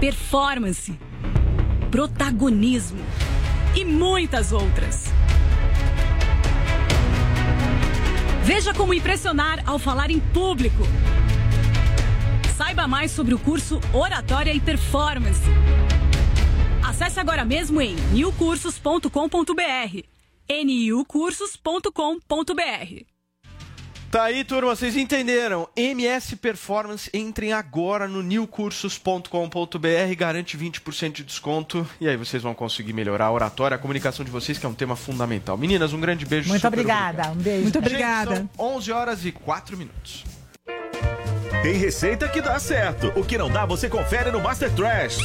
performance, protagonismo e muitas outras. Veja como impressionar ao falar em público. Saiba mais sobre o curso Oratória e Performance. Acesse agora mesmo em newcursos.com.br. niucursos.com.br. Tá aí, turma, vocês entenderam? MS Performance, entrem agora no newcursos.com.br, garante 20% de desconto e aí vocês vão conseguir melhorar a oratória, a comunicação de vocês, que é um tema fundamental. Meninas, um grande beijo. Muito obrigada. Um beijo. Muito Gente, obrigada. são 11 horas e 4 minutos. Tem receita que dá certo. O que não dá, você confere no Master Trash.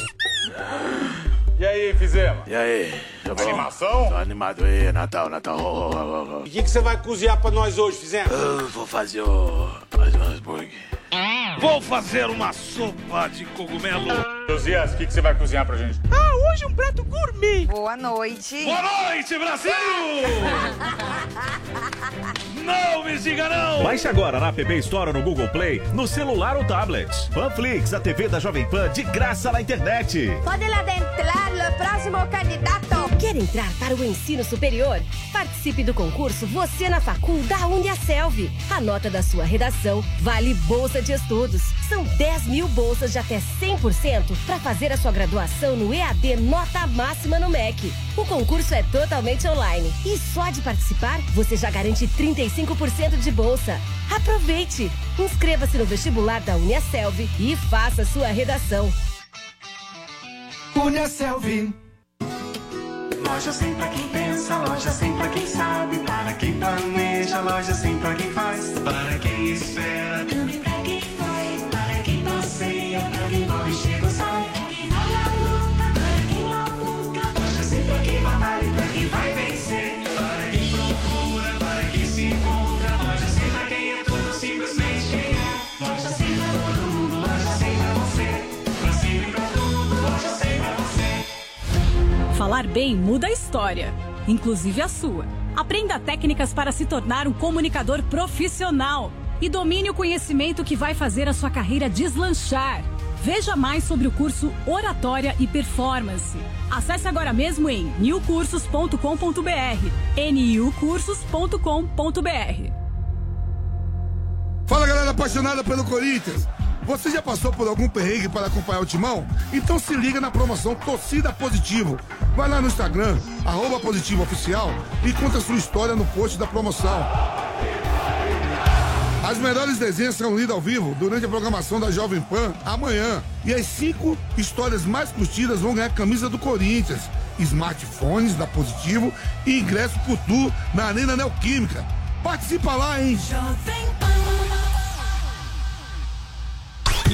E aí, fizemos? E aí? Tá bom? Animação? Tô animado aí, Natal, Natal. O que, que você vai cozinhar pra nós hoje, fizemos? Eu vou fazer o... mais um hambúrguer. Vou fazer uma sopa de cogumelo. Josias, o que, que você vai cozinhar pra gente? Ah, hoje um prato gourmet. Boa noite. Boa noite, Brasil! não me diga não! Baixe agora na App Store ou no Google Play, no celular ou tablet. Panflix, a TV da Jovem Pan, de graça na internet. Pode adentrar o próximo candidato. Quer entrar para o ensino superior? Participe do concurso Você na Facul da Uniaselv. A nota da sua redação vale bolsa de estudos. São 10 mil bolsas de até 100% para fazer a sua graduação no EAD Nota Máxima no MEC. O concurso é totalmente online e só de participar você já garante 35% de bolsa. Aproveite! Inscreva-se no vestibular da Uniaselv e faça sua redação. Uniaselv. Loja sem pra quem pensa, loja sem pra quem sabe, para quem planeja, loja sem pra quem faz, para quem espera, Falar bem muda a história, inclusive a sua. Aprenda técnicas para se tornar um comunicador profissional e domine o conhecimento que vai fazer a sua carreira deslanchar. Veja mais sobre o curso Oratória e Performance. Acesse agora mesmo em newcursos.com.br. niucursos.com.br. Fala galera apaixonada pelo Corinthians. Você já passou por algum perrengue para acompanhar o timão? Então se liga na promoção Torcida Positivo. Vai lá no Instagram, arroba Positivo Oficial e conta sua história no post da promoção. As melhores desenhas serão lidas ao vivo durante a programação da Jovem Pan amanhã. E as cinco histórias mais curtidas vão ganhar camisa do Corinthians. smartphones da Positivo e ingresso por tour na Arena Neoquímica. Participa lá, hein?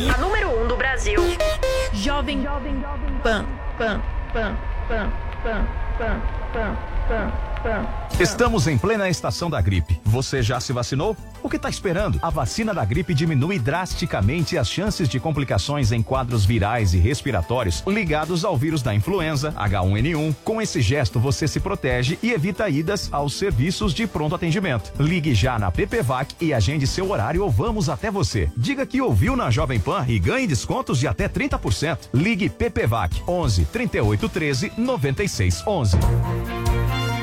A número 1 um do Brasil. Jovem, jovem, jovem. Pan, pan, pan, pan, pan, pan, pan. Estamos em plena estação da gripe. Você já se vacinou? O que está esperando? A vacina da gripe diminui drasticamente as chances de complicações em quadros virais e respiratórios ligados ao vírus da influenza H1N1. Com esse gesto, você se protege e evita idas aos serviços de pronto atendimento. Ligue já na PPVAC e agende seu horário ou vamos até você. Diga que ouviu na Jovem Pan e ganhe descontos de até 30%. Ligue PPVAC 11 38 13 96 11.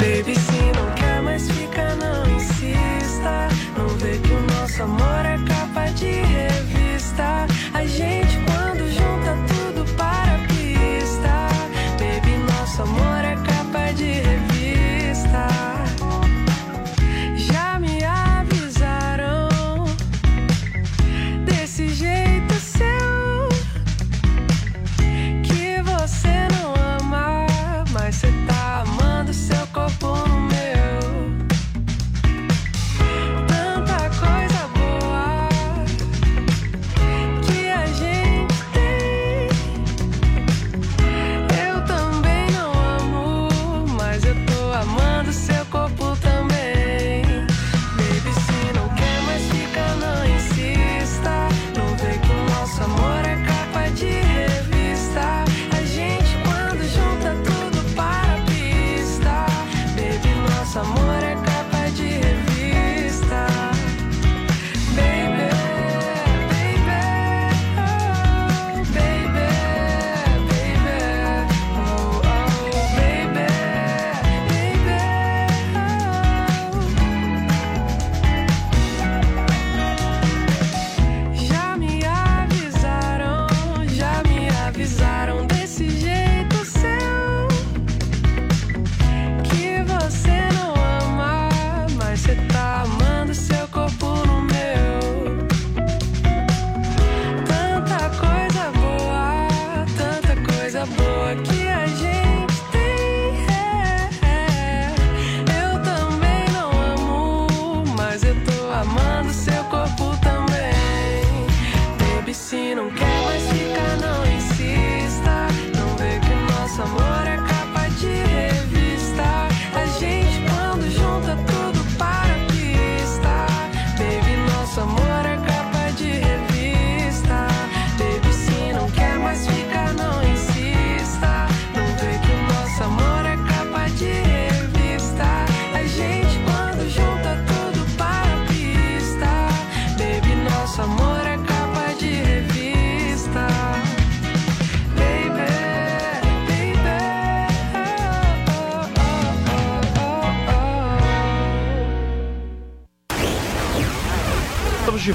Baby, se não quer mais ficar, não insista. Não vê que o nosso amor é capa de revista. A gente,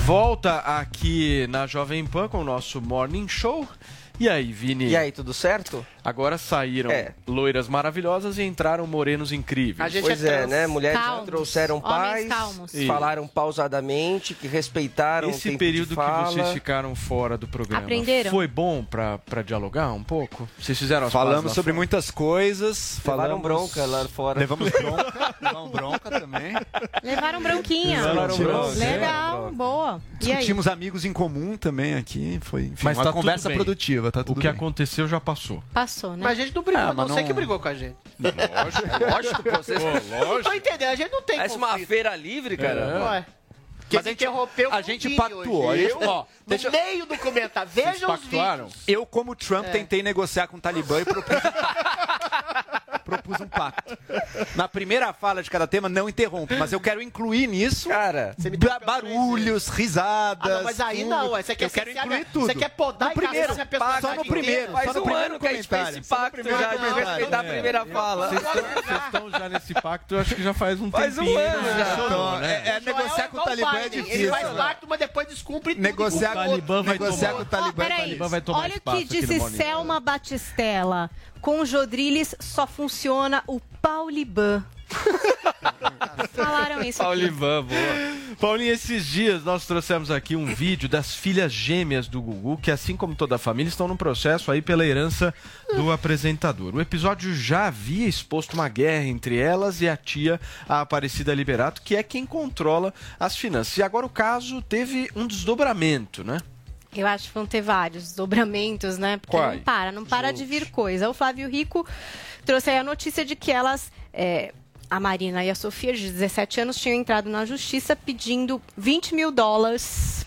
volta aqui na Jovem Pan com o nosso Morning Show. E aí, Vini? E aí, tudo certo? Agora saíram É. loiras maravilhosas e entraram morenos incríveis. pois é, né? Mulheres já Calmos. trouxeram paz, falaram pausadamente, que respeitaram o Esse tempo período de que fala. vocês ficaram fora do programa Aprenderam? foi bom pra, pra dialogar um pouco? Vocês fizeram as Falamos sobre fora? muitas coisas. Levaram falamos... bronca lá fora. Levamos bronca. levamos bronca também. Levaram bronquinha. Levaram bronca. Legal, boa. Discutimos amigos em comum também aqui. Foi enfim, Mas uma tá tudo conversa bem. produtiva. Tá O que bem. aconteceu já passou. Passou, né? Mas a gente não brigou, Ah, não. não- que brigou com a gente. Lógico, lógico que vocês. Não tô entendendo, a gente não tem Parece uma feira livre, cara. Ué. Que Mas a gente- interrompeu a com gente pactuou, hoje. a gente- Eu, ó, no deixa- meio do comentário. Veja os vídeos. Eu, como Trump, É. tentei negociar com o Talibã e propus. propus um pacto. Na primeira fala de cada tema, não interrompe, mas eu quero incluir nisso Cara, ba- barulhos, risadas. Ah, não, mas aí tudo. não, você quer eu quero incluir tudo. você quer podar no e primeiro, a pessoa só no primeiro, Faz só no um primeiro ano que a gente fez esse pacto primeiro já, de respeitar a É. primeira fala. Vocês estão, já nesse pacto, eu acho que já faz um Faz um tempinho. ano que já. funcionou, né? É, é negociar com o Talibã é Ele difícil. faz né? pacto, mas depois descumpre tudo. Negociar, O Talibã vai negociar tomar. com o Talibã. Vai tomar Olha o que disse Selma Batistella. Com Jodriles só funciona o Pauliban. Falaram isso aqui. Paulivan, boa. Paulinho, esses dias nós trouxemos aqui um vídeo das filhas gêmeas do Gugu, que assim como toda a família, estão no processo aí pela herança do apresentador. O episódio já havia exposto uma guerra entre elas e a tia, a Aparecida Liberato, que é quem controla as finanças. E agora o caso teve um desdobramento, né? Eu acho que vão ter vários dobramentos, né? Porque Quais? não para, não para de vir coisa. O Flávio Rico trouxe aí a notícia de que elas, é, a Marina e a Sofia, de 17 anos, tinham entrado na justiça pedindo 20 mil dólares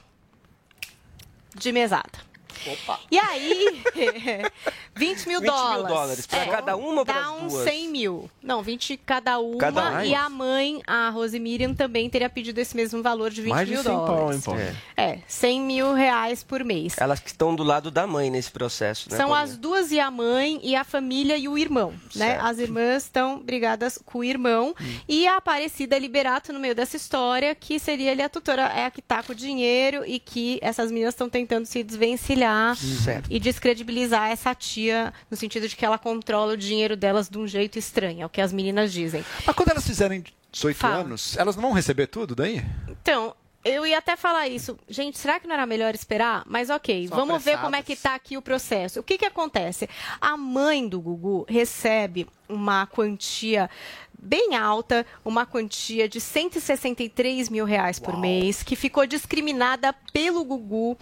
de mesada. Opa. E aí, 20 mil 20 mil dólares. dólares pra cada uma ou Dá uns duas? 100 mil. Não, 20 cada uma. Cada uma. E a mãe, a Rose Miriam, também teria pedido esse mesmo valor de 20 Mais de mil 100 pau, dólares. hein, Paulo? É, 100 mil reais por mês. Elas que estão do lado da mãe nesse processo, né? São as duas e a mãe e a família e o irmão, né? As irmãs estão brigadas com o irmão Hum. e a Aparecida Liberato no meio dessa história, que seria ali a tutora, é a que tá com o dinheiro e que essas meninas estão tentando se desvencilhar Certo. e descredibilizar essa tia no sentido de que ela controla o dinheiro delas de um jeito estranho, é o que as meninas dizem. Mas quando elas fizerem 18 Fala. anos, elas não vão receber tudo daí? Então, eu ia até falar isso. Gente, será que não era melhor esperar? Mas ok, São vamos ver apressadas. como é que tá aqui o processo. O que que acontece? A mãe do Gugu recebe uma quantia bem alta, uma quantia de 163 mil reais por mês, que ficou discriminada pelo Gugu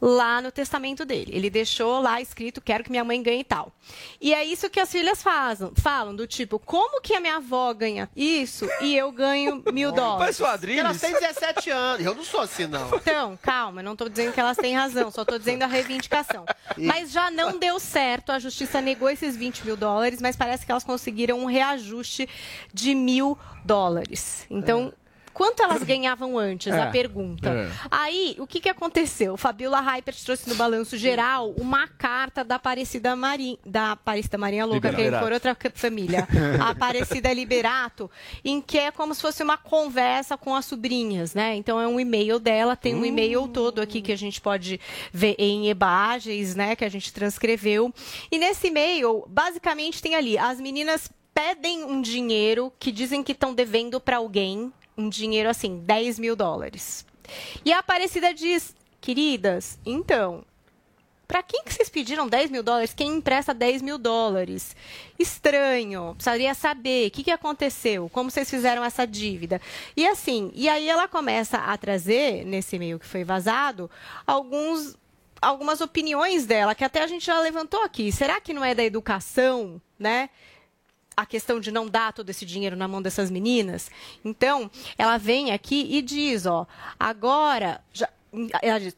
lá no testamento dele. Ele deixou lá escrito, quero que minha mãe ganhe tal. E é isso que as filhas fazem, falam, do tipo, como que a minha avó ganha isso e eu ganho mil dólares? Parece o Porque elas têm 17 anos. Eu não sou assim, não. Então, calma, não estou dizendo que elas têm razão, só estou dizendo a reivindicação. Mas já não deu certo, a justiça negou esses 20 mil dólares, mas parece que elas conseguiram um reajuste de mil dólares. Então. Quanto elas ganhavam antes? É, A pergunta. é. Aí, o que, que aconteceu? Fabiola Hypert trouxe no balanço geral uma carta da Aparecida Marinha, da Aparecida Marinha Louca, que Liberato. for outra família, a Aparecida Liberato, em que é como se fosse uma conversa com as sobrinhas, né? Então é um e-mail dela, tem um e-mail todo aqui que a gente pode ver em imagens, né? Que a gente transcreveu. E nesse e-mail, basicamente tem ali, as meninas pedem um dinheiro que dizem que estão devendo para alguém, um dinheiro assim, 10 mil dólares. E a Aparecida diz, queridas, então, Pra quem que vocês pediram 10 mil dólares? Quem empresta 10 mil dólares? Estranho. Precisaria saber o que, que aconteceu, como vocês fizeram essa dívida. E assim, e aí ela começa a trazer, nesse e-mail que foi vazado, alguns, algumas opiniões dela, que até a gente já levantou aqui. Será que não é da educação, né? A questão de não dar todo esse dinheiro na mão dessas meninas. Então, ela vem aqui e diz, ó, agora já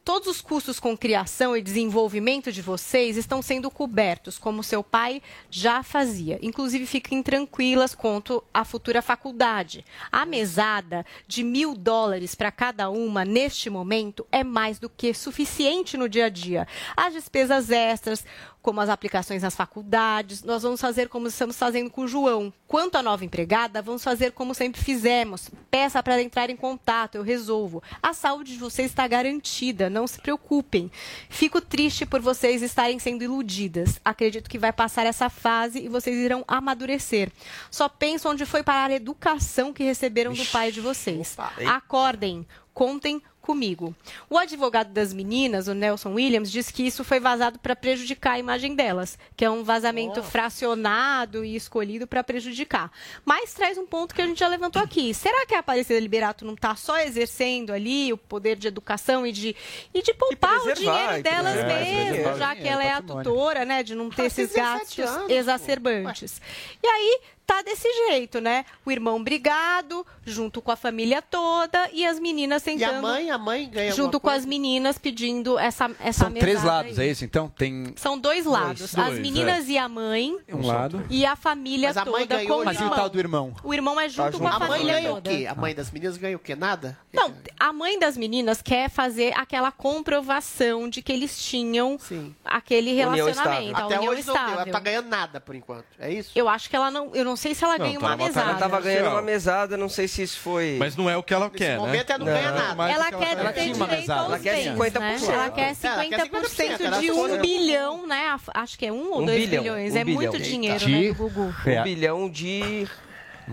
todos os custos com criação e desenvolvimento de vocês estão sendo cobertos, como seu pai já fazia. Inclusive, fiquem tranquilas quanto à futura faculdade. A mesada de mil dólares para cada uma, neste momento, é mais do que suficiente no dia a dia. As despesas extras, como as aplicações nas faculdades, nós vamos fazer como estamos fazendo com o João. Quanto à nova empregada, vamos fazer como sempre fizemos. Peça para entrar em contato, eu resolvo. A saúde de vocês está garantida, não se preocupem. Fico triste por vocês estarem sendo iludidas. Acredito que vai passar essa fase e vocês irão amadurecer. Só penso onde foi parar a educação que receberam do pai de vocês. Acordem, contem comigo. O advogado das meninas, o Nelson Williams, diz que isso foi vazado para prejudicar a imagem delas, que é um vazamento fracionado e escolhido para prejudicar. Mas traz um ponto que a gente já levantou aqui. Será que a Aparecida Liberato não está só exercendo ali o poder de educação e de, e de poupar o preservar, dinheiro e delas preservar, mesmo, o já que ela é a tutora, né, de não ter esses tem 17 gastos exacerbantes. E aí tá desse jeito, né? O irmão brigado, junto com a família toda, e as meninas E a tentando. mãe, a mãe ganha Junto com coisa? as meninas pedindo essa, essa São três lados, aí. é isso? Então tem São dois lados. as Dois, meninas é. e a mãe. um lado. E a família Mas a mãe toda ganhou com o Mas e o irmão. tal do irmão? O irmão é junto com a A mãe família ganha o toda. quê? A mãe das meninas ganha o quê? Nada? Não, a mãe das meninas quer fazer aquela comprovação de que eles tinham aquele União relacionamento, estável. a Até união hoje não deu. estável. Ela tá ganhando nada por enquanto. É isso? Eu acho que ela não. Eu não sei se ela ganha uma mesada. Ela tava ganhando uma mesada, não sei se isso foi. Mas não é o que ela quer, momento né? ela não ganha nada. Ela quer Ela ter direito aos Ela quer bens, 50%. né? Ela quer 50%, Ela quer 50%, de um bilhão, né? Acho que é um ou Um dois bilhão, bilhões. um é bilhão. muito dinheiro, né, do Gugu? Um bilhão de.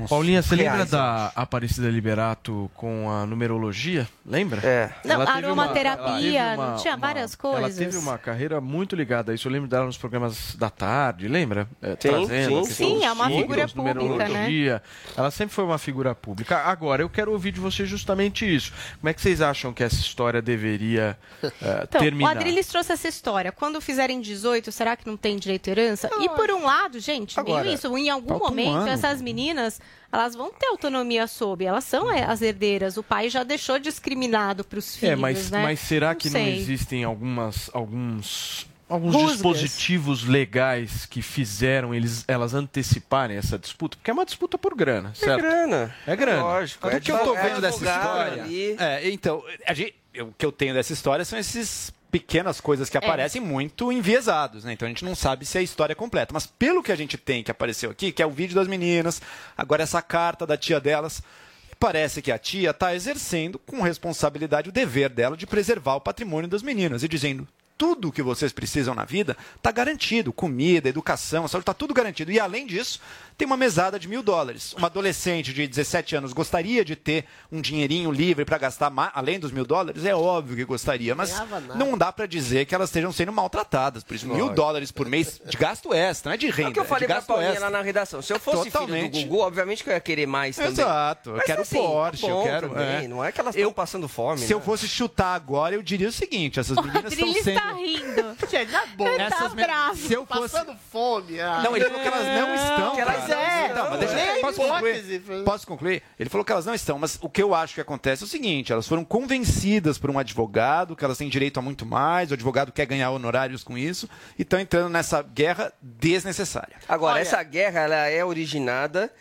Paulinha, você lembra reais, da Aparecida Liberato com a numerologia? Lembra? É. Não, Ela teve uma- aromaterapia, ela teve não tinha várias coisas. Ela teve uma carreira muito ligada a isso. Eu lembro dela nos programas da tarde, lembra? É, Sim, trazendo sim, sim. é uma signos, figura pública, né? Ela sempre foi uma figura pública. Agora, eu quero ouvir de você justamente isso. Como é que vocês acham que essa história deveria eh, Então, terminar? o Adriles trouxe essa história. Quando fizerem 18, será que não tem direito à herança? e por um lado, gente, Agora, meio isso. Em algum um momento, ano. essas meninas, elas vão ter autonomia sobre. Elas são é, as herdeiras. O pai já deixou discriminado para os filhos, É, mas, né? mas será que não existem algumas, alguns, alguns Rusgas. dispositivos legais que fizeram eles, elas anteciparem essa disputa? Porque é uma disputa por grana, É certo? grana. É grana. Lógico. O é que eu tô advogado, vendo dessa história. ali. É, então, a gente- o que eu tenho dessa história são esses pequenas coisas É. que aparecem muito enviesados, né? Então a gente não sabe se é a história completa. Mas pelo que a gente tem que apareceu aqui, que é o vídeo das meninas, agora essa carta da tia delas, parece que a tia está exercendo com responsabilidade o dever dela de preservar o patrimônio das meninas e dizendo tudo o que vocês precisam na vida está garantido. Comida, educação, saúde, está tudo garantido. E além disso, tem uma mesada de mil dólares. Uma adolescente de 17 anos gostaria de ter um dinheirinho livre para gastar além dos mil dólares? É óbvio que gostaria, mas não dá para dizer que elas estejam sendo maltratadas. Por isso, mil dólares por mês de gasto extra, não é de renda. É o que eu falei é de pra gasto Paulinha extra. lá na redação. Se eu fosse Totalmente. filho do Gugu, obviamente que eu ia querer mais também. Exato, eu Mas, quero assim, Porsche, tá eu quero. também, é. Não é que elas estão passando fome, Se eu né? fosse chutar agora, eu diria o seguinte: essas meninas estão sendo. Tá rindo. Na. Ele tá Essas me- bravo. Se eu fosse. Passando fome. ah. Não, ele falou que elas não estão. Que elas é, Não, mas deixa, posso, concluir? posso concluir? Ele falou que elas não estão, mas o que eu acho que acontece é o seguinte: elas foram convencidas por um advogado que elas têm direito a muito mais, o advogado quer ganhar honorários com isso, e estão entrando nessa guerra desnecessária. Agora, Olha- essa guerra ela é originada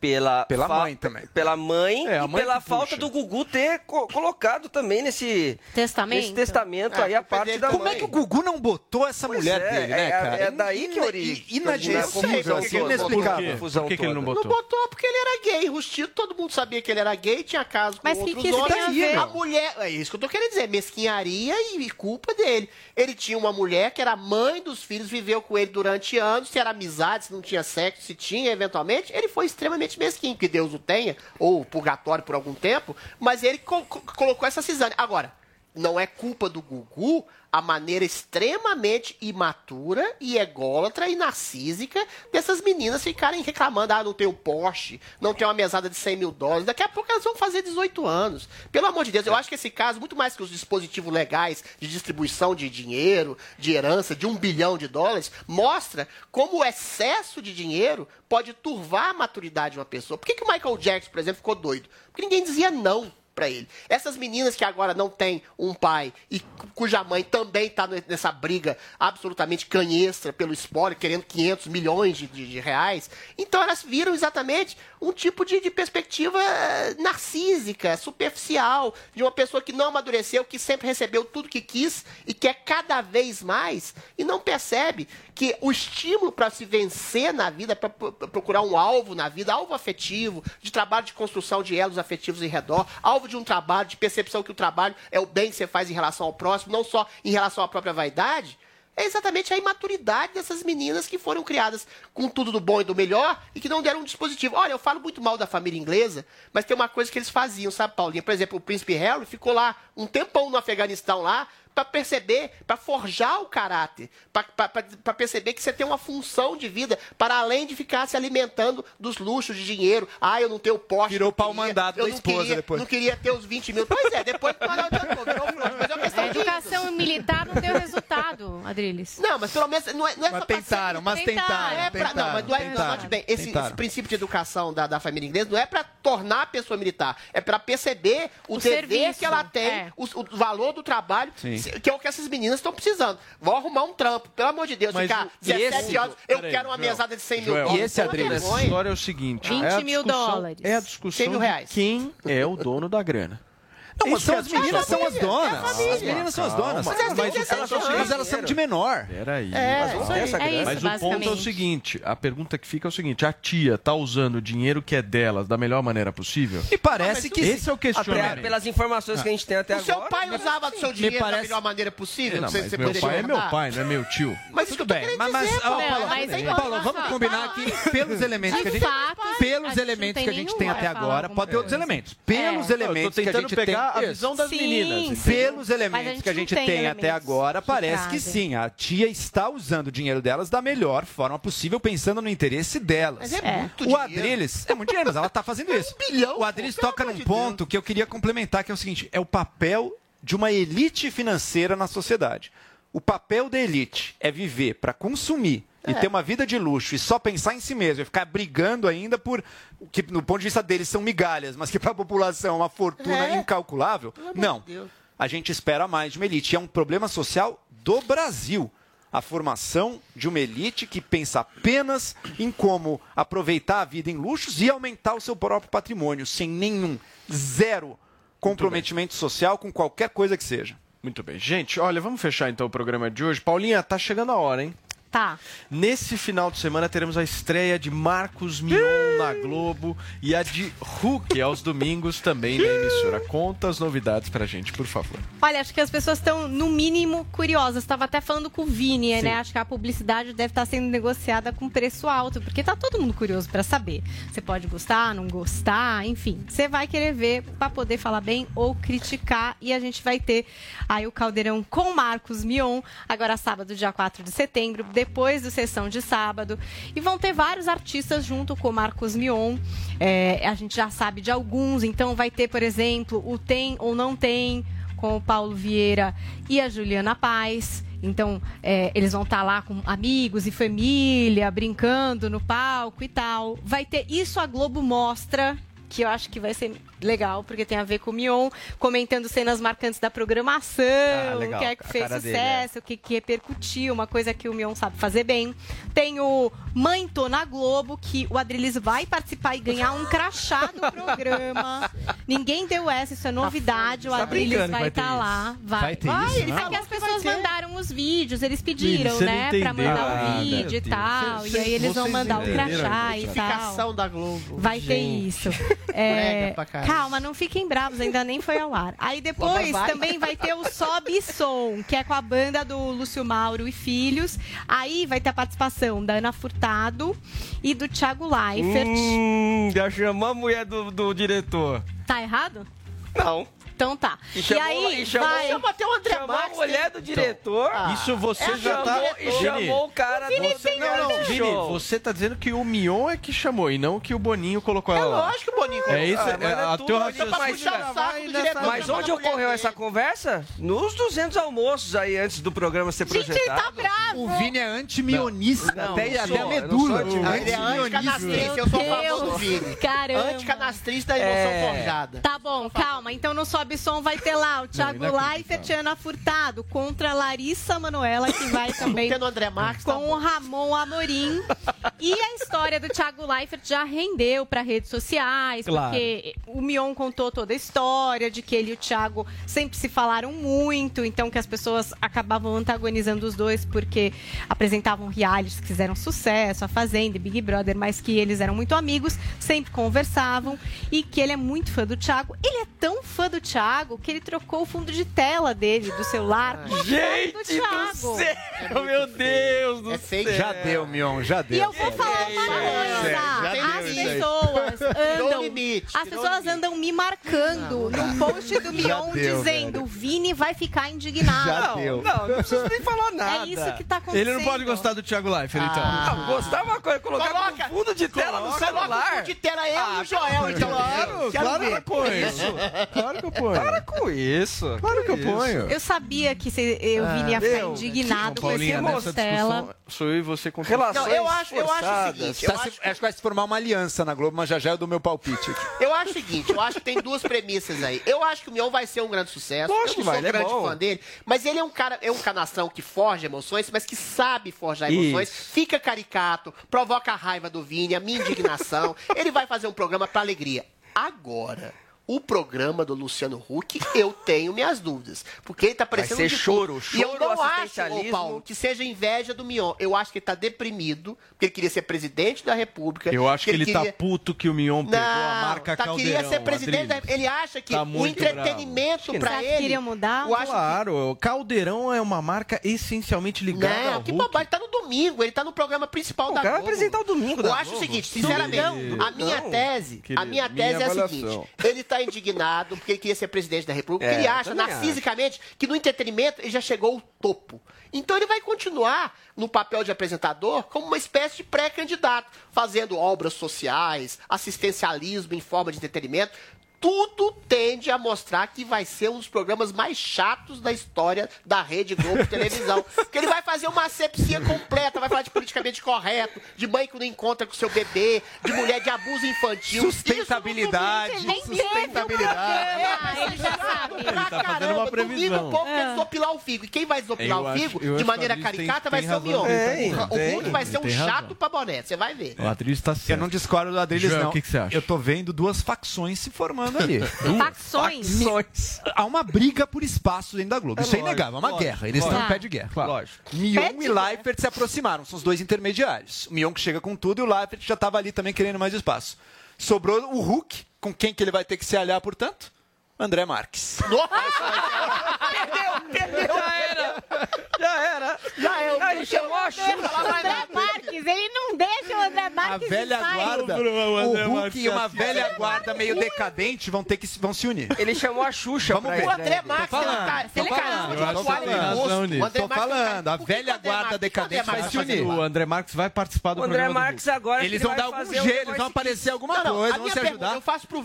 pela Pela fa- mãe também. Pela mãe É, e mãe pela falta puxa. do Gugu ter co- colocado também nesse Testamento? nesse testamento É, aí a parte dele. da Como mãe. é que o Gugu não botou essa Pois mulher é, dele, né, é- cara? é daí que ori- Ina- Inadmissível, Não sei por que ele não botou. inexplicável. Por que, que ele não toda. Não botou? botou porque ele era gay, rustido, todo mundo sabia que ele era gay, tinha caso com Mas outros que homens. ver? A mulher, é isso que eu tô querendo dizer, mesquinharia e culpa dele. Ele tinha uma mulher que era mãe dos filhos, viveu com ele durante anos, se era amizade, se não tinha sexo, se tinha eventualmente, ele foi extremamente mesquinho, que Deus o tenha, ou purgatório por algum tempo, mas ele co- co- colocou essa cisane. Agora, não é culpa do Gugu a maneira extremamente imatura e ególatra e narcísica dessas meninas ficarem reclamando, ah, não tem um Porsche, não tem uma mesada de 100 mil dólares, daqui a pouco elas vão fazer 18 anos. Pelo amor de Deus, eu acho que esse caso, muito mais que os dispositivos legais de distribuição de dinheiro, de herança, de um bilhão de dólares, mostra como o excesso de dinheiro pode turvar a maturidade de uma pessoa. Por que, que o Michael Jackson, por exemplo, ficou doido? Porque ninguém dizia não para ele. Essas meninas que agora não têm um pai e cu- cuja mãe também está nessa briga absolutamente canhestra pelo espólio, querendo 500 milhões de, de- de reais, então elas viram exatamente um tipo de, de perspectiva eh, narcísica, superficial, de uma pessoa que não amadureceu, que sempre recebeu tudo que quis e quer cada vez mais e não percebe que o estímulo para se vencer na vida, para procurar um alvo na vida, alvo afetivo, de trabalho de construção de elos afetivos em redor, alvo de um trabalho, de percepção que o trabalho é o bem que você faz em relação ao próximo, não só em relação à própria vaidade, é exatamente a imaturidade dessas meninas que foram criadas com tudo do bom e do melhor e que não deram um dispositivo. Olha, eu falo muito mal da família inglesa, mas tem uma coisa que eles faziam, sabe, Paulinha? Por exemplo, o príncipe Harry ficou lá um tempão no Afeganistão lá, pra perceber, pra forjar o caráter, pra perceber que você tem uma função de vida, para além de ficar se alimentando dos luxos de dinheiro. Ah, eu não tenho poste. Virou pau mandado da esposa queria, depois. Não queria ter os 20 mil. Pois é, depois virou frouxo. Mas é uma questão A de educação militar não deu resultado, Adriles. Não, mas pelo menos não é, não é Mas só tentaram, mas tentaram, É pra, não, mas não é, não, tentaram, note bem, esse, tentaram. esse princípio de educação da, da família inglesa não é pra tornar a pessoa militar, é pra perceber o, O dever serviço, que ela tem, é. o, o valor do trabalho, Sim. Que é o que essas meninas estão precisando. Vão arrumar um trampo, pelo amor de Deus, Mas ficar o- 17 esse- horas, eu quero uma Joel. mesada de 100 mil dólares. E esse Uma Adriles, vergonha. a história é o seguinte: 20 é mil discussão- dólares. É a 100 discussão mil de reais. quem é o dono da grana. Não, mas Isso são é as meninas são as É donas. As meninas são as donas. Mas, elas são são- mas elas são de menor. Peraí. É, Mas É Mas o ponto é o seguinte: a pergunta que fica é o seguinte: a tia tá usando o dinheiro que é delas da melhor maneira possível? E parece que esse é o questionamento. pelas informações que a gente tem até O seu agora. pai usava do seu dinheiro da melhor maneira possível? Não, mas você meu pai é meu pai, não é meu tio. Mas tô bem, mas. Paulo, vamos combinar que pelos elementos que a gente pelos elementos tem que a gente tem até agora, pode ter outros elementos. Pelos É. elementos que a tentando gente pegar tem, a visão das Sim, meninas. sim. pelos a elementos gente que a gente tem tem até agora, que parece que trazem. sim, a tia está usando o dinheiro delas da melhor forma possível, pensando no interesse delas. Mas é muito o. Adriles, é muito dinheiro, mas ela está fazendo isso. bilhão, o Adriles toca num de ponto que eu queria complementar, que é o seguinte: é o papel de uma elite financeira na sociedade. O papel da elite é viver para consumir e ter uma vida de luxo e só pensar em si mesmo, e ficar brigando ainda por o que no ponto de vista deles são migalhas, mas que para a população é uma fortuna É. incalculável. Não. Deus. A gente espera mais de uma elite. E é um problema social do Brasil. A formação de uma elite que pensa apenas em como aproveitar a vida em luxos e aumentar o seu próprio patrimônio, sem nenhum, zero comprometimento social com qualquer coisa que seja. Muito bem. Gente, olha, vamos fechar então o programa de hoje. Paulinha, tá chegando a hora, hein? Tá. Nesse final de semana teremos a estreia de Marcos Mion na Globo e a de Hulk aos domingos também na emissora. Conta as novidades pra gente, por favor. Olha, acho que as pessoas estão, no mínimo, curiosas. Estava até falando com o Vini, Sim. né? Acho que a publicidade deve estar sendo negociada com preço alto, porque tá todo mundo curioso para saber. Você pode gostar, não gostar, enfim. Você vai querer ver para poder falar bem ou criticar. E a gente vai ter aí o Caldeirão com Marcos Mion, agora sábado, dia 4 de setembro, depois do Sessão de Sábado. E vão ter vários artistas junto com o Marcos Mion. É, a gente já sabe de alguns, então vai ter, por exemplo, o Tem ou Não Tem, com o Paulo Vieira e a Juliana Paz. Então, é, eles vão estar lá com amigos e família, brincando no palco e tal. Vai ter isso a Globo mostra, que eu acho que vai ser legal, porque tem a ver com o Mion, comentando cenas marcantes da programação, Ah, o que é que A fez sucesso, dele, é. o que, que repercutiu, uma coisa que o Mion sabe fazer bem. Tem o Mãe Tô na Globo, que o Adriles vai participar e ganhar um crachá do programa. Ninguém deu essa, isso é novidade. O Tá brincando que vai vai ter estar isso? lá. Vai, Vai ter isso, ele né? falou que as pessoas mandaram os vídeos, eles pediram, né? Pra mandar o nada. vídeo e tal. E aí eles vão mandar o entenderam, crachá e tal. Notificação da Globo. Vai ter Gente. isso. É, pra caralho. Calma, não fiquem bravos, ainda nem foi ao ar. Aí depois Vai. também vai ter o Sobe Som, que é com a banda do Lúcio Mauro e Filhos. Aí vai ter a participação da Ana Furtado e do Thiago Leifert. Hum, já chamou a mulher do, do diretor. Tá errado? Não. Então tá. E chamou, aí e chamou, vai... Chama até o André chamou a Marques, mulher do diretor. Então, Isso você é, já chamou, tá. E chamou o cara do tem- não, não, Vini, você tá dizendo que o Mion é que chamou e não que o Boninho colocou É ela lá. lógico que o Boninho É isso, Ah, mas é, é a tudo teu raciocínio mas- puxar saco do diretor. Mas onde ocorreu essa conversa? Nos 200 almoços aí antes do programa ser Gente, projetado. ele tá bravo. O Vini é anti-mionista, Não, até, não a eu medula. não Ele é anticanastrista, eu sou do Vini. Caramba. Anticanastrista da emoção É. forjada. Tá bom, calma. Então no Sobe Som vai ter lá o Thiago. Leifert e Ana Furtado contra a Larissa Manuela, que vai também Tendo André Marques, tá com o Ramon Amorim. E a história do Thiago Leifert já rendeu para redes sociais, Claro. porque o Mion contou toda a história de que ele e o Thiago sempre se falaram muito, então que as pessoas acabavam antagonizando os dois porque apresentavam realities que fizeram sucesso, a Fazenda e Big Brother, mas que eles eram muito amigos, sempre conversavam e que ele é muito fã do Thiago. Ele é tão fã do Thiago Thiago que ele trocou o fundo de tela dele, do celular, com a foto do Gente do Thiago. céu, meu Deus do céu. Já deu, Mion, já E deu. eu vou falar uma coisa. As pessoas andam. As pessoas andam me marcando no post do Mion deu, dizendo: o Vini vai ficar indignado. Já deu. Não, não preciso nem falar nada. É isso que tá acontecendo. Ele não pode gostar do Thiago Leifert, então. Ah, gostar é uma coisa, colocar Coloca- com fundo de tela no Coloca o celular. fundo de tela eu e o Joel, então. Claro, claro que eu ponho. Claro que eu ponho. Para com isso. Claro que eu ponho. Eu sabia que cê- eu Vini ia ficar meu, indignado com esse Mostela. sou eu e você com Relações Não, eu acho- eu acho o seguinte, Tá eu se- acho- acho que vai se formar uma aliança na Globo, mas já já eu dou meu palpite aqui. Eu acho o seguinte, eu acho que tem duas premissas aí. Eu acho que o Mion vai ser um grande sucesso. Lógico eu que não vai, sou um é grande bom. fã dele, mas ele é um cara, é um canastrão que forja emoções, mas que sabe forjar emoções, fica caricato, provoca a raiva do Vini, a minha indignação. ele vai fazer um programa pra alegria. Agora, o programa do Luciano Huck, eu tenho minhas dúvidas. Porque ele tá parecendo ser de choro, tudo. E eu choro não acho, ô. Paulo, que seja inveja do Mion. Eu acho que ele tá deprimido, porque ele queria ser presidente da República. Eu acho que ele queria... tá puto que o Mion pegou a Não, marca tá, Caldeirão. queria ser presidente. Da... Ele acha que Tá o entretenimento que ele. queria mudar? Eu acho Claro, o Caldeirão é uma marca essencialmente que... ligada Não, ao que Hulk. bobagem. Tá no domingo. Ele tá no programa principal O da cara vai Globo. apresentar o domingo Eu da acho o Globo. seguinte, sinceramente, a minha domingão. tese, a Querido, minha minha tese é a seguinte: ele tá indignado porque ele queria ser presidente da República. É, ele acha, narcisicamente, que no entretenimento ele já chegou ao topo. Então ele vai continuar no papel de apresentador como uma espécie de pré-candidato, fazendo obras sociais, assistencialismo em forma de entretenimento. Tudo tende a mostrar que vai ser um dos programas mais chatos da história da Rede Globo de televisão. Porque ele vai fazer uma asepsia completa, vai falar de politicamente correto, de mãe que não encontra com seu bebê, de mulher de abuso infantil. Sustentabilidade. Nem teve o programa, ele já sabe. Ele tá fazendo uma previsão. Domingo o povo quer desopilar o figo. E quem vai desopilar Eu o figo, acho de que maneira Adriles tem- caricata, vai tem ser o razão. Mion. O. Hulk vai ser um Tem chato razão. pra boné, você vai ver. O Adriles tá certo. Eu não discordo do Adriles, Joel, não. o que que você acha? Eu tô vendo duas facções se formando ali. Facções. Facções. Há uma briga por espaço dentro da Globo. É Isso é inegável, é uma lógico, guerra. Eles estão em pé de guerra. Claro. Lógico. Mion e Leifert se aproximaram, são os dois intermediários. O Mion que chega com tudo e o Leifert já estava ali também querendo mais espaço. Sobrou o Hulk, com quem que ele vai ter que se aliar, portanto? André Marques. Perdeu, perdeu. Já era. Já era. Já é, ele chamou a Xuxa. André Marques, ele não deixa o André A Marques velha sair. guarda, o André o Hulk Marques e uma assim. velha guarda meio decadente vão ter que se- vão se unir. Ele chamou a Xuxa Vamos ver. O André Marques, Tô ele falando, tá. tô Ele de toalha rosto. André Tô falando, tá- a velha guarda decadente vai se unir. O André Marques vai participar do O André programa Marques agora. Eles ele vão dar algum jeito, eles vão aparecer alguma coisa, a vão se ajudar. eu faço pro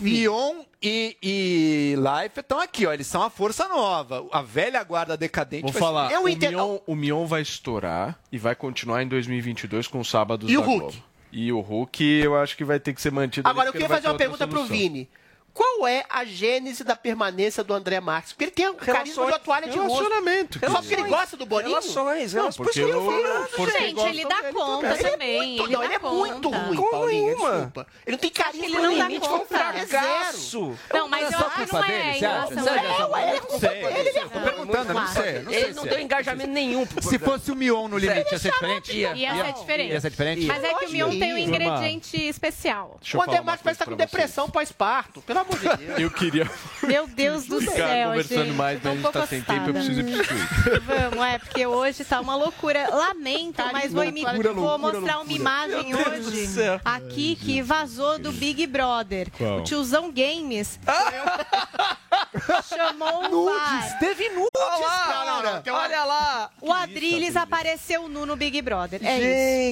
e, e Life estão aqui, ó. Eles são a força nova. A velha guarda decadente. Vou vai falar, o, entendo- Mion, o Mion vai estourar e vai continuar em 2022 com os sábados E o da Hulk? Globo. E o Hulk eu acho que vai ter que ser mantido. Agora, eu queria fazer uma pergunta pro. Vini. Qual é a gênese da permanência do André Marques? Porque ele tem um carisma de uma toalha de rosto. Relacionamento. Só porque ele gosta do Boninho? Relações, Não, porque Por isso que eu eu- falando, porque gente. Ele dá conta Ele é também. muito, ele não, ele é muito conta. ruim, Como Paulinho, nenhuma. desculpa. Ele não tem carisma ele não conta. É zero. Fragaço. Não, mas eu acho que não é ele. É Não culpa sei. dele, ele é Tô perguntando, eu não sei. eu não sei Ele não deu é. engajamento nenhum Se fosse o Mion no limite, ia ser diferente? Ia ser diferente. Mas é que o Mion tem um ingrediente especial. O André uma Marques parece estar coisa com depressão pós-parto. Pelo amor de Deus. Eu queria Meu Deus do ficar céu, conversando gente. mais, tô mas a gente tá sem tempo, eu preciso ir pro estúdio. Vamos, é, porque hoje tá uma loucura. Lamento, Tá mas vou, loucura, me, vou loucura, mostrar uma imagem hoje aqui que vazou do Big Brother. Qual? O tiozão Games chamou um VAR. Teve nudes, Não, não, não. tem uma- Olha lá. O Adrilles apareceu nu no Big Brother. É isso.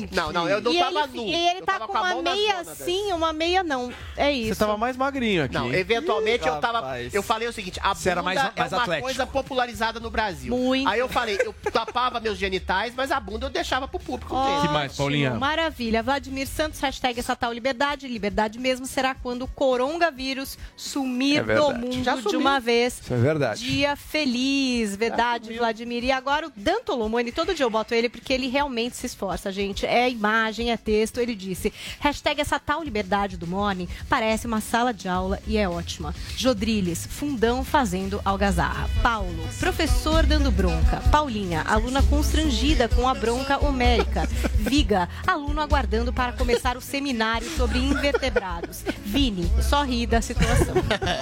Gente. Não, não, eu não e tava ele, nu. e ele Eu tá com a uma meia zona sim, uma meia não. É isso. Você tava mais magrinho aqui. Não, eventualmente eu tava. Rapaz. Eu falei o seguinte: a Você era bunda mais- mais é uma atlético. coisa popularizada no Brasil. Muito. Aí eu falei, eu tapava meus genitais, mas a bunda eu deixava pro público ver. Que mais, Paulinha? Maravilha. Vladimir Santos, hashtag essa tal liberdade. Liberdade mesmo será quando o coronavírus sumir É do mundo Já de uma vez. Isso é verdade. Dia feliz, verdade, Vladimir. E agora o Dan Tolomani, todo dia eu boto ele porque ele realmente se esforça, gente. É imagem, é texto. Ele disse: hashtag essa tal liberdade do morning parece uma sala de aula e é ótima. Jodriles, fundão fazendo algazarra. Paulo, professor dando bronca. Paulinha, aluna constrangida com a bronca homérica. Viga, aluno aguardando para começar o seminário sobre invertebrados. Vini, só ri da situação.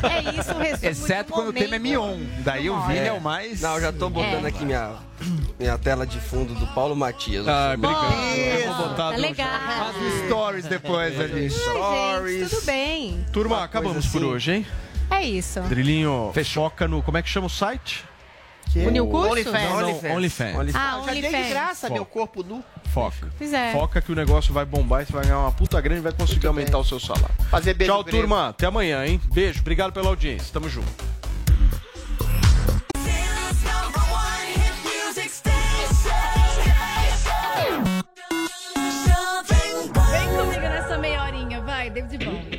É isso, o resumo Exceto do quando o tema é. Mion. Daí o Vini é o mais. Não, eu já tô botando É. aqui minha, minha tela de fundo do Paulo Matias. Ah, obrigado. Eu vou botar Tá legal. Faz um stories depois ali. Gente, tudo bem. Turma, acabamos por hoje, hein? É isso. Drilinho, foca no. Como é que chama o site? O New Curso? OnlyFans. Não, não, OnlyFans. OnlyFans. Ah, Já dei de OnlyFans. graça Foco. meu corpo nu. Foca. Pois é. Foca que o negócio vai bombar e você vai ganhar uma puta grana e vai conseguir aumentar o seu salário. Fazer beijo Tchau, grego. turma. Até amanhã, hein? Beijo. Obrigado pela audiência. Tamo junto. Vem comigo nessa meia horinha, vai, David Bowie.